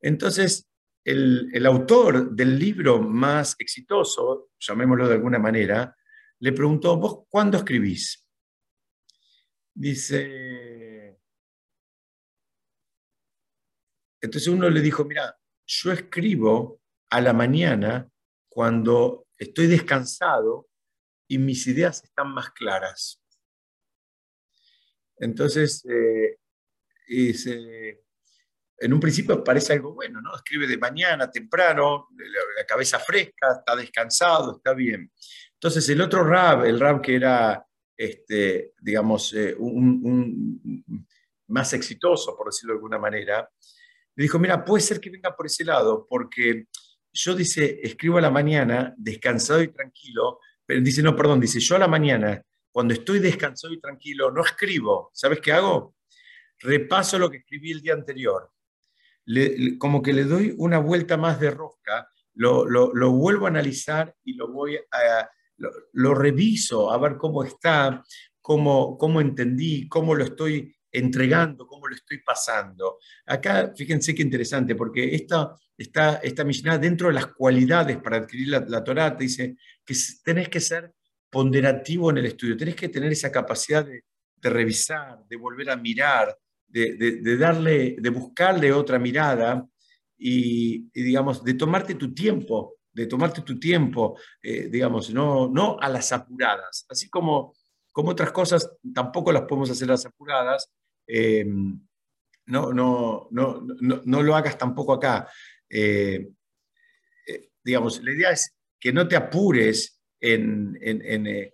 Entonces, el, autor del libro más exitoso, llamémoslo de alguna manera, le preguntó, ¿vos cuándo escribís? Dice, entonces uno le dijo, mira, yo escribo a la mañana cuando estoy descansado y mis ideas están más claras. Entonces, eh, en un principio parece algo bueno, ¿no? Escribe de mañana, temprano, la, cabeza fresca, está descansado, está bien. Entonces, el otro rab, el rab que era, este, digamos, eh, más exitoso, por decirlo de alguna manera, le dijo, mira, puede ser que venga por ese lado, porque yo, dice, escribo a la mañana, descansado y tranquilo, pero dice, no, perdón, dice, yo a la mañana cuando estoy descansado y tranquilo, no escribo. ¿Sabes qué hago? Repaso lo que escribí el día anterior. como que le doy una vuelta más de rosca, lo, vuelvo a analizar y lo voy a, lo, reviso a ver cómo está, cómo, cómo entendí, cómo lo estoy entregando, cómo lo estoy pasando. Acá, fíjense qué interesante, porque esta, esta, esta Mishnah, dentro de las cualidades para adquirir la, la Torah, te dice que tenés que ser ponderativo en el estudio, tenés que tener esa capacidad de, revisar, de volver a mirar, de, darle, de buscarle otra mirada y, digamos, de tomarte tu tiempo, de tomarte tu tiempo, eh, digamos, no, no a las apuradas, así como, como otras cosas tampoco las podemos hacer a las apuradas, eh, no, no, no, no, lo hagas tampoco acá. Eh, digamos, la idea es que no te apures en, en,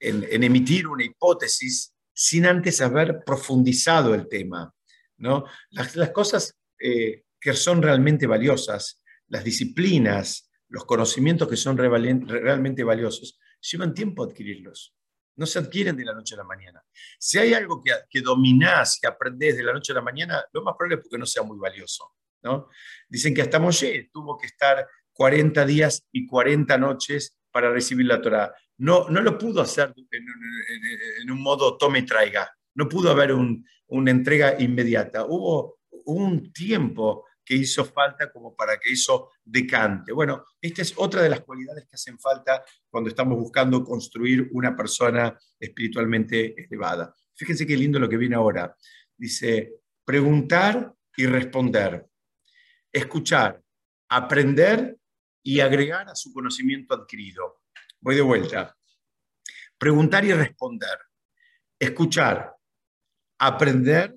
emitir una hipótesis sin antes haber profundizado el tema. ¿no? Las, cosas eh, que son realmente valiosas, las disciplinas, los conocimientos que son realmente valiosos, llevan tiempo adquirirlos. No se adquieren de la noche a la mañana. Si hay algo que, que dominás, que aprendés de la noche a la mañana, lo más probable es porque no sea muy valioso. ¿no? Dicen que hasta Moshe tuvo que estar 40 días y 40 noches para recibir la Torah. No, no lo pudo hacer en, un modo tome traiga. No pudo haber una entrega inmediata. Hubo un tiempo que hizo falta como para que eso decante. Bueno, esta es otra de las cualidades que hacen falta cuando estamos buscando construir una persona espiritualmente elevada. Fíjense qué lindo lo que viene ahora. Dice, preguntar y responder, escuchar, aprender y agregar a su conocimiento adquirido. Voy de vuelta. Preguntar y responder. Escuchar, aprender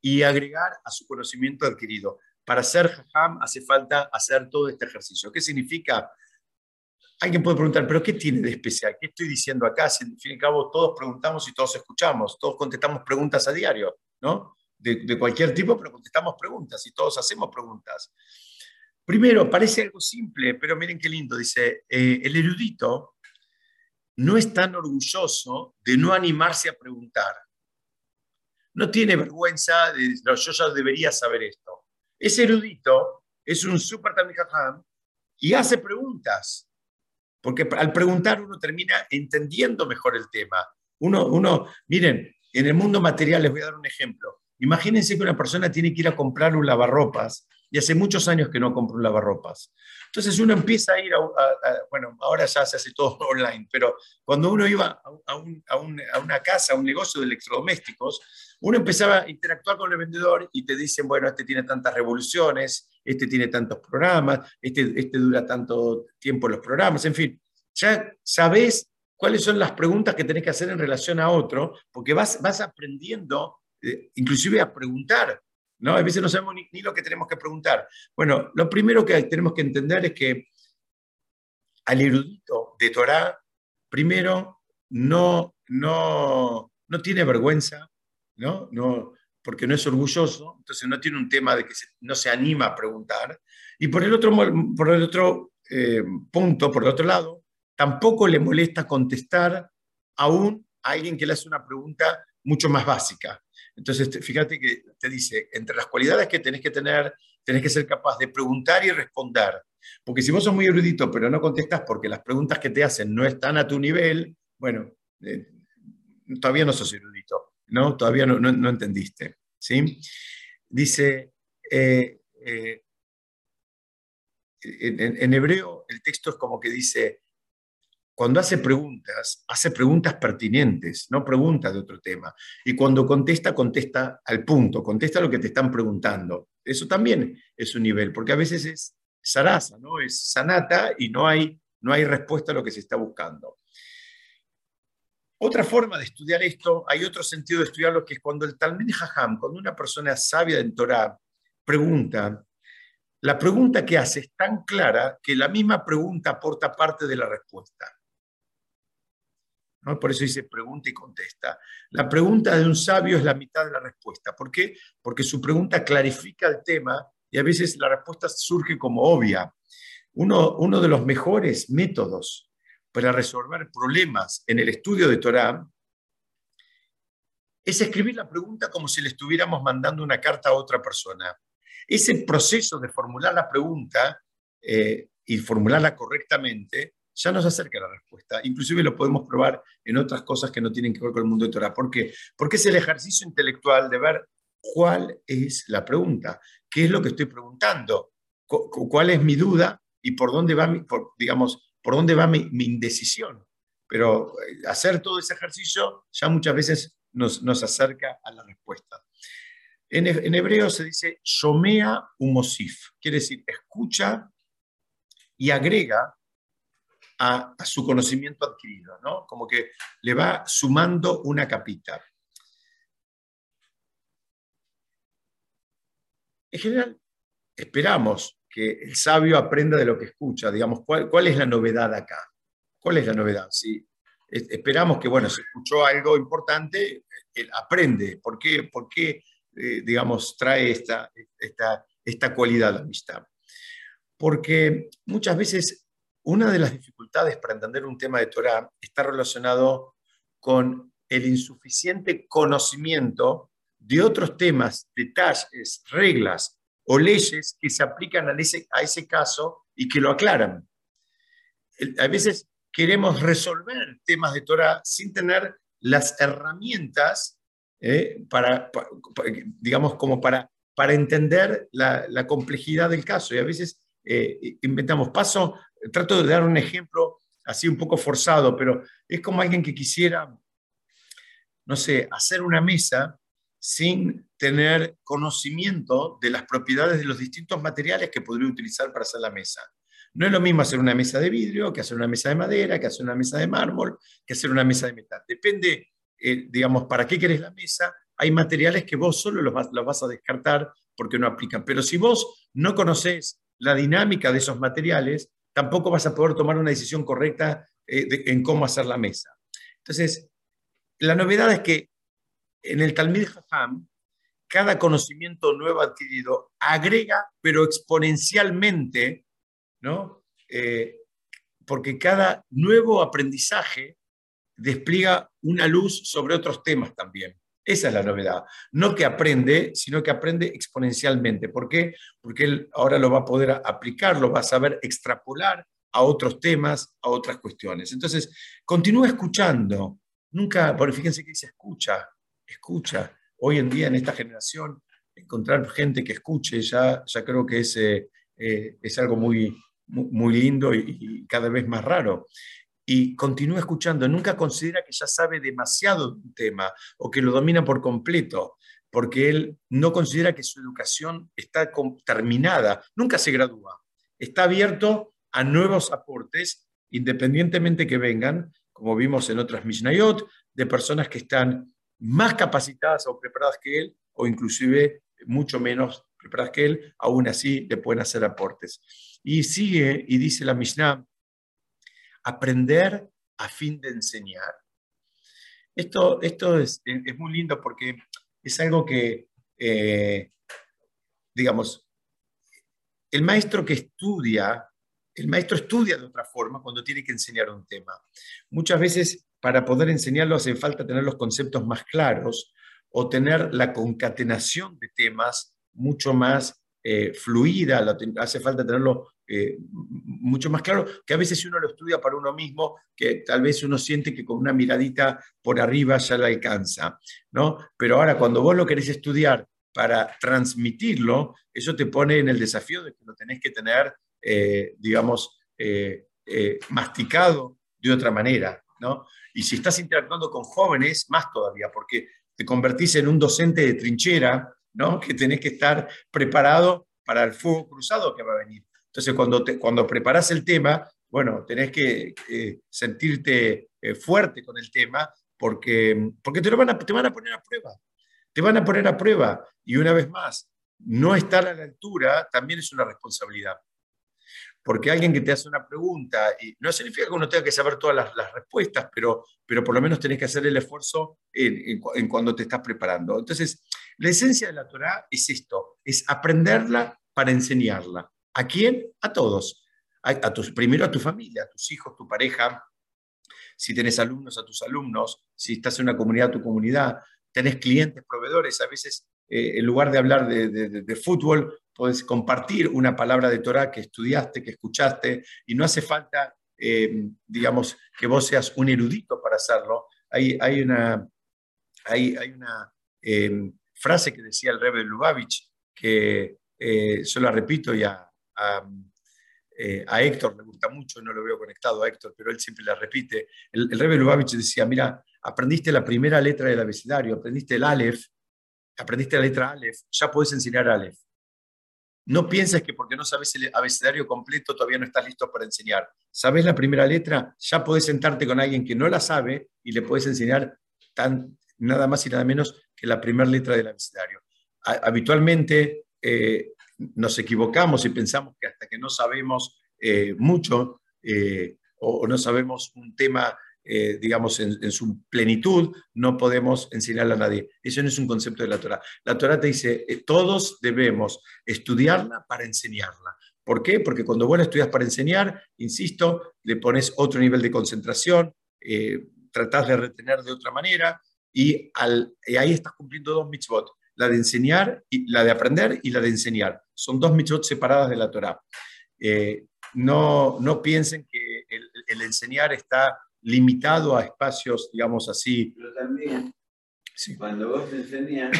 y agregar a su conocimiento adquirido. Para ser jajam hace falta hacer todo este ejercicio. ¿Qué significa? Alguien puede preguntar, ¿pero qué tiene de especial? ¿Qué estoy diciendo acá? Si al fin y al cabo todos preguntamos y todos escuchamos, todos contestamos preguntas a diario, ¿no? De, de cualquier tipo, pero contestamos preguntas y todos hacemos preguntas. Primero, parece algo simple, pero miren qué lindo, dice, eh, el erudito no es tan orgulloso de no animarse a preguntar. No tiene vergüenza de, no, yo ya debería saber esto. Ese erudito es un super tamijajam y hace preguntas, porque al preguntar uno termina entendiendo mejor el tema. Uno, uno, miren, en el mundo material les voy a dar un ejemplo. Imagínense que una persona tiene que ir a comprar un lavarropas y hace muchos años que no compro un lavarropas. Entonces uno empieza a ir a, bueno, ahora ya se hace todo online, pero cuando uno iba a, una casa, a un negocio de electrodomésticos, uno empezaba a interactuar con el vendedor y te dicen, bueno, este tiene tantas revoluciones, este tiene tantos programas, este, este dura tanto tiempo los programas, en fin, ya sabes cuáles son las preguntas que tenés que hacer en relación a otro, porque vas, vas aprendiendo eh, inclusive a preguntar, ¿no? A veces no sabemos ni, lo que tenemos que preguntar. Bueno, lo primero que tenemos que entender es que al erudito de Torah, primero, no, no, no tiene vergüenza, ¿no? No, porque no es orgulloso, entonces no tiene un tema de que no se anima a preguntar. Y por el otro, por el otro eh, punto, por el otro lado, tampoco le molesta contestar aún a alguien que le hace una pregunta mucho más básica. Entonces, fíjate que te dice, entre las cualidades que tenés que tener, tenés que ser capaz de preguntar y responder. Porque si vos sos muy erudito, pero no contestas porque las preguntas que te hacen no están a tu nivel, bueno, eh, todavía no sos erudito, ¿no? Todavía no, no, entendiste, ¿sí? Dice, eh, eh, en hebreo el texto es como que dice, cuando hace preguntas, hace preguntas pertinentes, no preguntas de otro tema. Y cuando contesta, contesta al punto, contesta lo que te están preguntando. Eso también es un nivel, porque a veces es sarasa, ¿no? Es sanata y no hay, no hay respuesta a lo que se está buscando. Otra forma de estudiar esto, hay otro sentido de estudiarlo, que es cuando el Talmud Jajam, cuando una persona sabia en Torah pregunta, la pregunta que hace es tan clara que la misma pregunta aporta parte de la respuesta. Por eso dice pregunta y contesta. La pregunta de un sabio es la mitad de la respuesta. ¿Por qué? Porque su pregunta clarifica el tema y a veces la respuesta surge como obvia. Uno, uno de los mejores métodos para resolver problemas en el estudio de Torah es escribir la pregunta como si le estuviéramos mandando una carta a otra persona. Ese proceso de formular la pregunta eh, y formularla correctamente ya nos acerca la respuesta. Inclusive lo podemos probar en otras cosas que no tienen que ver con el mundo de Torah. ¿Por qué? Porque es el ejercicio intelectual de ver cuál es la pregunta, qué es lo que estoy preguntando, cuál es mi duda y por dónde va mi, digamos, por dónde va mi, indecisión. Pero eh, hacer todo ese ejercicio ya muchas veces nos, nos acerca a la respuesta. En, en hebreo se dice shomea umosif, quiere decir escucha y agrega a, su conocimiento adquirido, ¿no? Como que le va sumando una capita. En general, esperamos que el sabio aprenda de lo que escucha, digamos, ¿cuál, es la novedad acá? ¿Cuál es la novedad? Si esperamos que, bueno, si escuchó algo importante, él aprende. ¿Por qué, por qué eh, digamos, trae esta, esta, esta cualidad de amistad? Porque muchas veces una de las dificultades para entender un tema de Torah está relacionado con el insuficiente conocimiento de otros temas, detalles, reglas o leyes que se aplican a ese, a ese caso y que lo aclaran. A veces queremos resolver temas de Torah sin tener las herramientas eh, para, digamos, como para, para entender la, complejidad del caso. Y a veces eh, inventamos paso trato de dar un ejemplo así un poco forzado, pero es como alguien que quisiera, no sé, hacer una mesa sin tener conocimiento de las propiedades de los distintos materiales que podría utilizar para hacer la mesa. No es lo mismo hacer una mesa de vidrio que hacer una mesa de madera, que hacer una mesa de mármol, que hacer una mesa de metal. Depende, eh, digamos, para qué querés la mesa. Hay materiales que vos solo los vas, los vas a descartar porque no aplican. Pero si vos no conocés la dinámica de esos materiales, tampoco vas a poder tomar una decisión correcta eh, en cómo hacer la mesa. Entonces, la novedad es que en el Talmud Jajam, cada conocimiento nuevo adquirido agrega, pero exponencialmente, ¿no? Eh, porque cada nuevo aprendizaje despliega una luz sobre otros temas también. Esa es la novedad. No que aprende, sino que aprende exponencialmente. ¿Por qué? Porque él ahora lo va a poder aplicar, lo va a saber extrapolar a otros temas, a otras cuestiones. Entonces, continúa escuchando. Nunca, porque fíjense que dice escucha, escucha. Hoy en día, en esta generación, encontrar gente que escuche ya, ya creo que es, eh, eh, es algo muy, muy, lindo y, y, cada vez más raro y continúa escuchando, nunca considera que ya sabe demasiado de un tema o que lo domina por completo, porque él no considera que su educación está terminada, nunca se gradúa, está abierto a nuevos aportes, independientemente que vengan, como vimos en otras Mishnayot, de personas que están más capacitadas o preparadas que él, o inclusive mucho menos preparadas que él, aún así le pueden hacer aportes. Y sigue y dice la Mishnah, aprender a fin de enseñar. Esto, esto es, muy lindo porque es algo que, eh, digamos, el maestro que estudia, el maestro estudia de otra forma cuando tiene que enseñar un tema. Muchas veces para poder enseñarlo hace falta tener los conceptos más claros o tener la concatenación de temas mucho más eh, fluida, hace falta tenerlo eh, mucho más claro, que a veces uno lo estudia para uno mismo, que tal vez uno siente que con una miradita por arriba ya la alcanza, ¿no? Pero ahora cuando vos lo querés estudiar para transmitirlo, eso te pone en el desafío de que lo tenés que tener, eh, digamos, eh, masticado de otra manera, ¿no? Y si estás interactuando con jóvenes, más todavía, porque te convertís en un docente de trinchera, ¿no? Que tenés que estar preparado para el fuego cruzado que va a venir. Entonces, cuando, te, cuando preparas el tema, bueno, tenés que eh, sentirte eh, fuerte con el tema porque, porque te, lo van a, te van a poner a prueba. Te van a poner a prueba. Y una vez más, no estar a la altura también es una responsabilidad. Porque alguien que te hace una pregunta, y no significa que uno tenga que saber todas las, respuestas, pero, pero por lo menos tenés que hacer el esfuerzo en, en, cuando te estás preparando. Entonces, la esencia de la Torah es esto, es aprenderla para enseñarla. ¿A quién? A todos. A, tus, primero a tu familia, a tus hijos, tu pareja, si tenés alumnos, a tus alumnos, si estás en una comunidad, a tu comunidad, tenés clientes, proveedores, a veces eh, en lugar de hablar de, fútbol, puedes compartir una palabra de Torah que estudiaste, que escuchaste, y no hace falta eh, digamos, que vos seas un erudito para hacerlo. Hay, hay una, hay, hay una em, frase que decía el Rebbe Lubavitch, que eh, yo la repito y eh, a, Héctor le gusta mucho, no lo veo conectado a Héctor, pero él siempre la repite. El, el Rebbe decía, mira, aprendiste la primera letra del abecedario, aprendiste el Aleph, aprendiste la letra Aleph, ya puedes enseñar Aleph. No pienses que porque no sabes el abecedario completo todavía no estás listo para enseñar. Sabes la primera letra, ya puedes sentarte con alguien que no la sabe y le puedes enseñar tan, nada más y nada menos que la primera letra del abecedario. Habitualmente eh, nos equivocamos y pensamos que hasta que no sabemos eh, mucho eh, o, no sabemos un tema eh, digamos, en, su plenitud, no podemos enseñarla a nadie. Eso no es un concepto de la Torah. La Torah te dice, todos debemos estudiarla para enseñarla. ¿Por qué? Porque cuando vos la estudias para enseñar, insisto, le pones otro nivel de concentración, tratás de retener de otra manera y, al, ahí estás cumpliendo dos mitzvot, la de enseñar, y, la de aprender y la de enseñar. Son dos mitzvot separadas de la Torah. no, no piensen que el enseñar está limitado a espacios, digamos así. Pero también, cuando vos enseñas,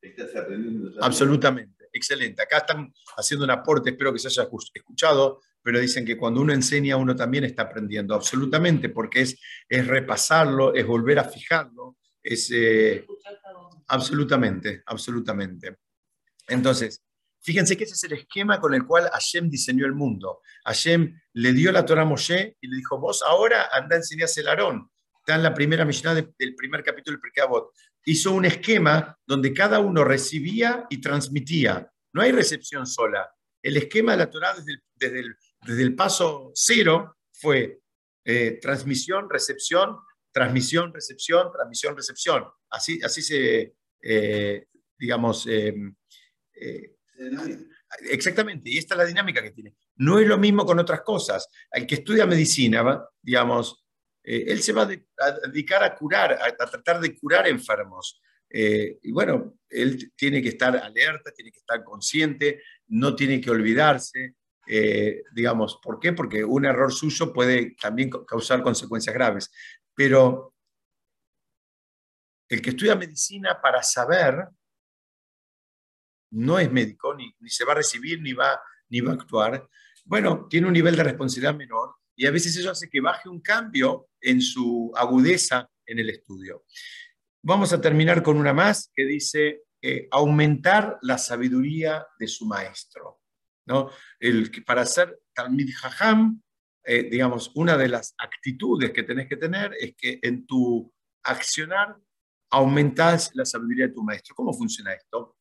estás aprendiendo. Absolutamente, excelente. Acá están haciendo un aporte, espero que se haya escuchado, pero dicen que cuando uno enseña, uno también está aprendiendo, absolutamente, porque es, es repasarlo, es volver a fijarlo, es... Eh, absolutamente, absolutamente. Entonces, Fíjense que ese es el esquema con el cual Hashem diseñó el mundo. Hashem le dio la Torah a Moshe y le dijo, vos ahora anda a enseñarse el Aarón. Está en la primera Mishnah del primer capítulo del Perkabot. Hizo un esquema donde cada uno recibía y transmitía. No hay recepción sola. El esquema de la Torah desde el, paso cero fue eh, transmisión, recepción, transmisión, recepción, transmisión, recepción. Así, así se, eh, digamos, eh, Exactamente, y esta es la dinámica que tiene. No es lo mismo con otras cosas. El que estudia medicina, digamos, eh, él se va a dedicar a curar, a, tratar de curar enfermos. Eh, y bueno, él tiene que estar alerta, tiene que estar consciente, no tiene que olvidarse. Digamos, ¿por qué? Porque un error suyo puede también causar consecuencias graves. Pero el que estudia medicina para saber no es médico, ni, se va a recibir, ni va, ni va a actuar, bueno, tiene un nivel de responsabilidad menor y a veces eso hace que baje un cambio en su agudeza en el estudio. Vamos a terminar con una más que dice eh, aumentar la sabiduría de su maestro. ¿no? El, para ser Talmid Jajam, eh, digamos, una de las actitudes que tenés que tener es que en tu accionar aumentas la sabiduría de tu maestro. ¿Cómo funciona esto?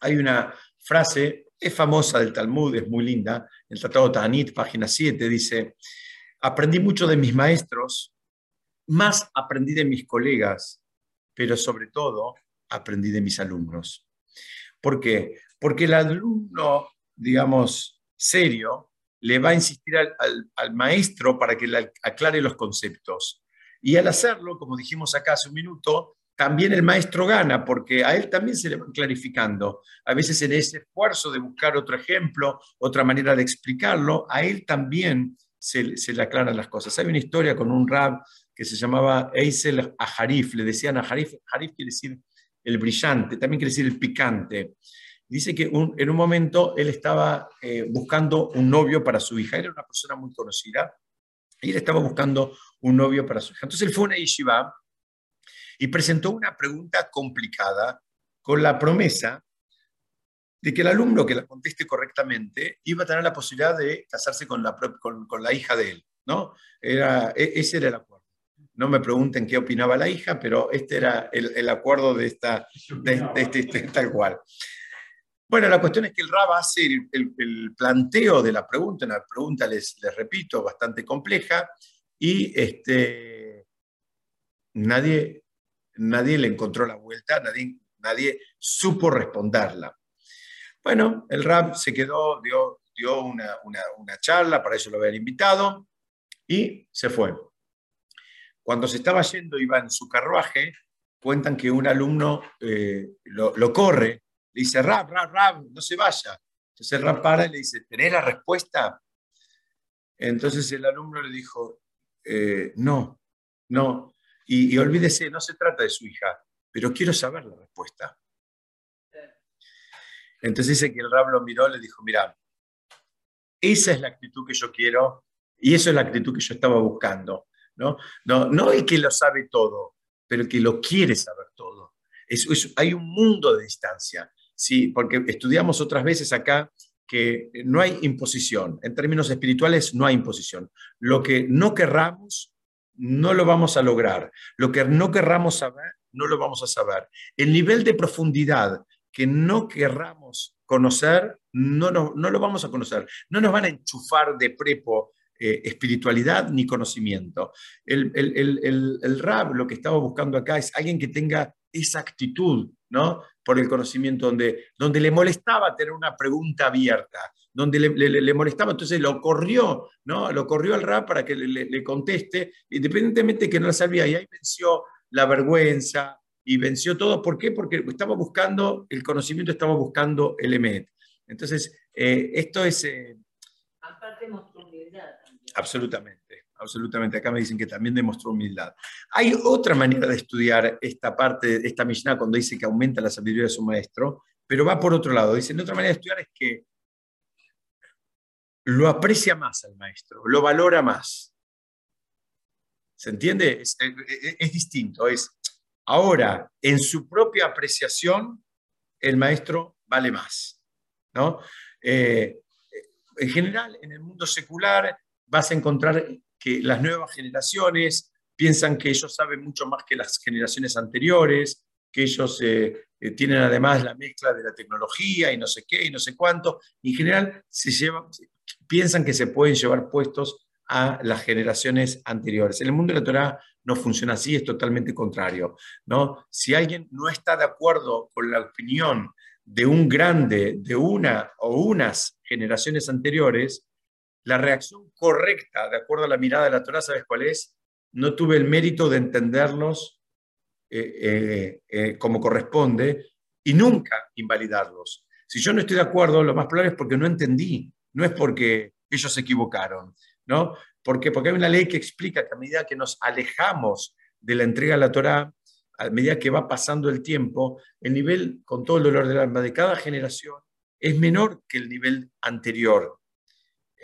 Hay una frase, es famosa del Talmud, es muy linda, el Tratado Tanit, página 7, dice, aprendí mucho de mis maestros, más aprendí de mis colegas, pero sobre todo aprendí de mis alumnos. ¿Por qué? Porque el alumno, digamos, serio, le va a insistir al, al maestro para que le aclare los conceptos. Y al hacerlo, como dijimos acá hace un minuto, también el maestro gana, porque a él también se le va clarificando. A veces en ese esfuerzo de buscar otro ejemplo, otra manera de explicarlo, a él también se, le aclaran las cosas. Hay una historia con un rab que se llamaba Eisel Aharif, le decían Aharif, Aharif quiere decir el brillante, también quiere decir el picante. Dice que en un momento él estaba eh, buscando un novio para su hija, era una persona muy conocida, y él estaba buscando un novio para su hija. Entonces él fue a una yeshiva y presentó una pregunta complicada con la promesa de que el alumno que la conteste correctamente iba a tener la posibilidad de casarse con la, con, la hija de él. ¿no? Era, e, ese era el acuerdo. No me pregunten qué opinaba la hija, pero este era el, acuerdo de, esta, de, este, tal cual. Bueno, la cuestión es que el RAB hace el, planteo de la pregunta, una pregunta, les, les repito, bastante compleja, y este, nadie nadie le encontró la vuelta, nadie, nadie supo responderla. Bueno, el rap se quedó, dio, dio una, charla, para eso lo habían invitado, y se fue. Cuando se estaba yendo, iba en su carruaje, cuentan que un alumno eh, lo, corre, le dice, rap, rap, rap, no se vaya. Entonces el rap para y le dice, ¿tenés la respuesta? Entonces el alumno le dijo, eh, no, no, y, olvídese, no se trata de su hija, pero quiero saber la respuesta. Entonces dice que el rab lo miró y le dijo, mira, esa es la actitud que yo quiero y eso es la actitud que yo estaba buscando. No, no, no el que lo sabe todo, pero que lo quiere saber todo. hay un mundo de distancia, ¿sí? porque estudiamos otras veces acá que no hay imposición. En términos espirituales no hay imposición. Lo que no querramos, no lo vamos a lograr. Lo que no querramos saber, no lo vamos a saber. El nivel de profundidad que no querramos conocer, no, no, no lo vamos a conocer. No nos van a enchufar de prepo eh, espiritualidad ni conocimiento. El, el, el, rab lo que estaba buscando acá es alguien que tenga esa actitud, ¿no? Por el conocimiento, donde, donde le molestaba tener una pregunta abierta, donde le, molestaba, entonces lo corrió, ¿no? Lo corrió al rap para que le, conteste, independientemente de que no la sabía, y ahí venció la vergüenza y venció todo. ¿Por qué? Porque estaba buscando el conocimiento, estaba buscando el EMET. Entonces, eh, esto es... Eh, Aparte. Absolutamente, absolutamente. Acá me dicen que también demostró humildad. Hay otra manera de estudiar esta parte, esta Mishnah, cuando dice que aumenta la sabiduría de su maestro, pero va por otro lado. Dice, otra manera de estudiar es que lo aprecia más al maestro, lo valora más. ¿Se entiende? Es, distinto. Es ahora, en su propia apreciación, el maestro vale más. ¿no? Eh, en general, en el mundo secular vas a encontrar que las nuevas generaciones piensan que ellos saben mucho más que las generaciones anteriores, que ellos eh, eh, tienen además la mezcla de la tecnología y no sé qué y no sé cuánto. En general, se llevan, piensan que se pueden llevar puestos a las generaciones anteriores. En el mundo de no funciona así, es totalmente contrario. ¿no? Si alguien no está de acuerdo con la opinión de un grande, de una o unas generaciones anteriores, la reacción correcta, de acuerdo a la mirada de la Torah, ¿sabes cuál es? No tuve el mérito de entenderlos eh, eh, eh, como corresponde y nunca invalidarlos. Si yo no estoy de acuerdo, lo más probable es porque no entendí, no es porque ellos se equivocaron, ¿no? Porque, porque hay una ley que explica que a medida que nos alejamos de la entrega de la Torah, a medida que va pasando el tiempo, el nivel, con todo el dolor del alma, de cada generación es menor que el nivel anterior,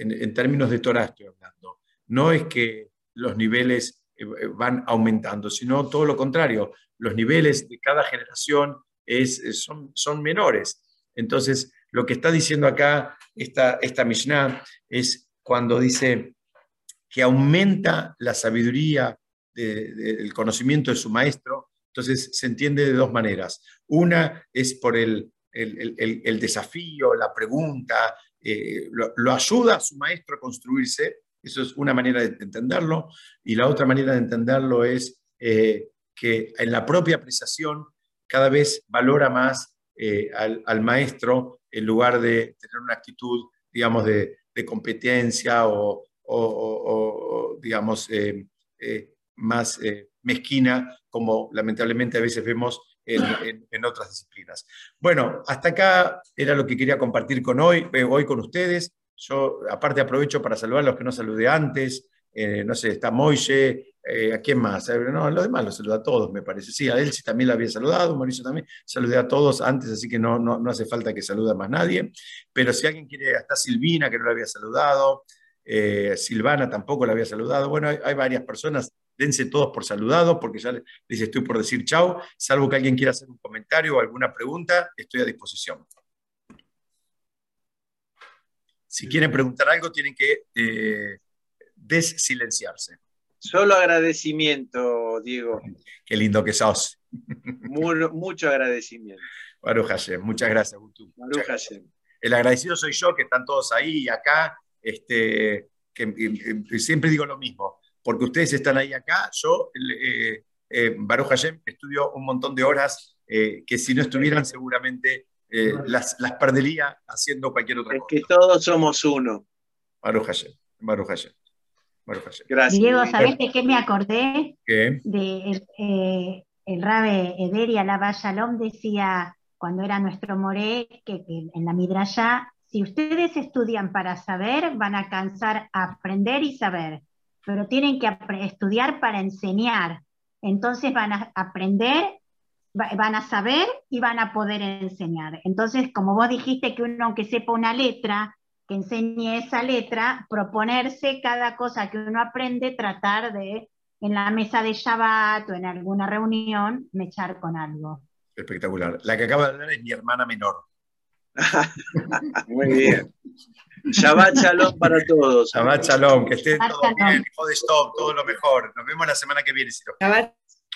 en, términos de Torah estoy hablando. No es que los niveles eh, eh, van aumentando, sino todo lo contrario, los niveles de cada generación es, son, son menores. Entonces, lo que está diciendo acá esta, esta Mishnah es cuando dice que aumenta la sabiduría del conocimiento de su maestro, entonces se entiende de dos maneras. Una es por el, desafío, la pregunta, eh, lo, ayuda a su maestro a construirse, eso es una manera de entenderlo, y la otra manera de entenderlo es eh, que en la propia apreciación cada vez valora más eh, al, maestro en lugar de tener una actitud, digamos, de, competencia o, digamos, eh, eh, más mezquina, como lamentablemente a veces vemos en, otras disciplinas. Bueno, hasta acá era lo que quería compartir con hoy, hoy con ustedes. Yo, aparte, aprovecho para saludar a los que no saludé antes. no sé, está Moise, eh, ¿A quién más? No, a los demás los saluda a todos, me parece. Sí, a Elsie también la había saludado, Mauricio también. Saludé a todos antes, así que no, no, no hace falta que salude a más nadie. Pero si alguien quiere, hasta Silvina, que no la había saludado, eh, Silvana tampoco la había saludado. Bueno, hay, varias personas, dense todos por saludados, porque ya les estoy por decir chau. Salvo que alguien quiera hacer un comentario o alguna pregunta, estoy a disposición. Si quieren preguntar algo, tienen que eh, desilenciarse. Solo agradecimiento, Diego. Qué lindo que sos. mucho agradecimiento. Baruch Hashem, muchas gracias, Gutu. El agradecido soy yo, que están todos ahí y acá, este, que, siempre digo lo mismo, porque ustedes están ahí acá, yo, eh, eh, Baruch Hashem, estudio un montón de horas eh, que si no estuvieran seguramente eh, las, las perdería haciendo cualquier otra cosa. Es que todos somos uno. Baruch Hashem, Baruch Hashem. Gracias. Diego, ¿sabés de qué me acordé? ¿Qué? De eh, el Rabe Ederi Alaba Shalom decía, cuando era nuestro Moré, que, en la Midrashá si ustedes estudian para saber, van a alcanzar a aprender y saber, pero tienen que estudiar para enseñar. Entonces van a aprender, van a saber y van a poder enseñar. Entonces, como vos dijiste que uno, aunque sepa una letra, que enseñe esa letra, proponerse cada cosa que uno aprende, tratar de, en la mesa de Shabbat o en alguna reunión, mechar con algo. Espectacular. La que acaba de hablar es mi hermana menor. Muy bien. Shabbat Shalom para todos. Shabbat Shalom, que estén todos bien, hijo de stop, todo lo mejor. Nos vemos la semana que viene. Shabbat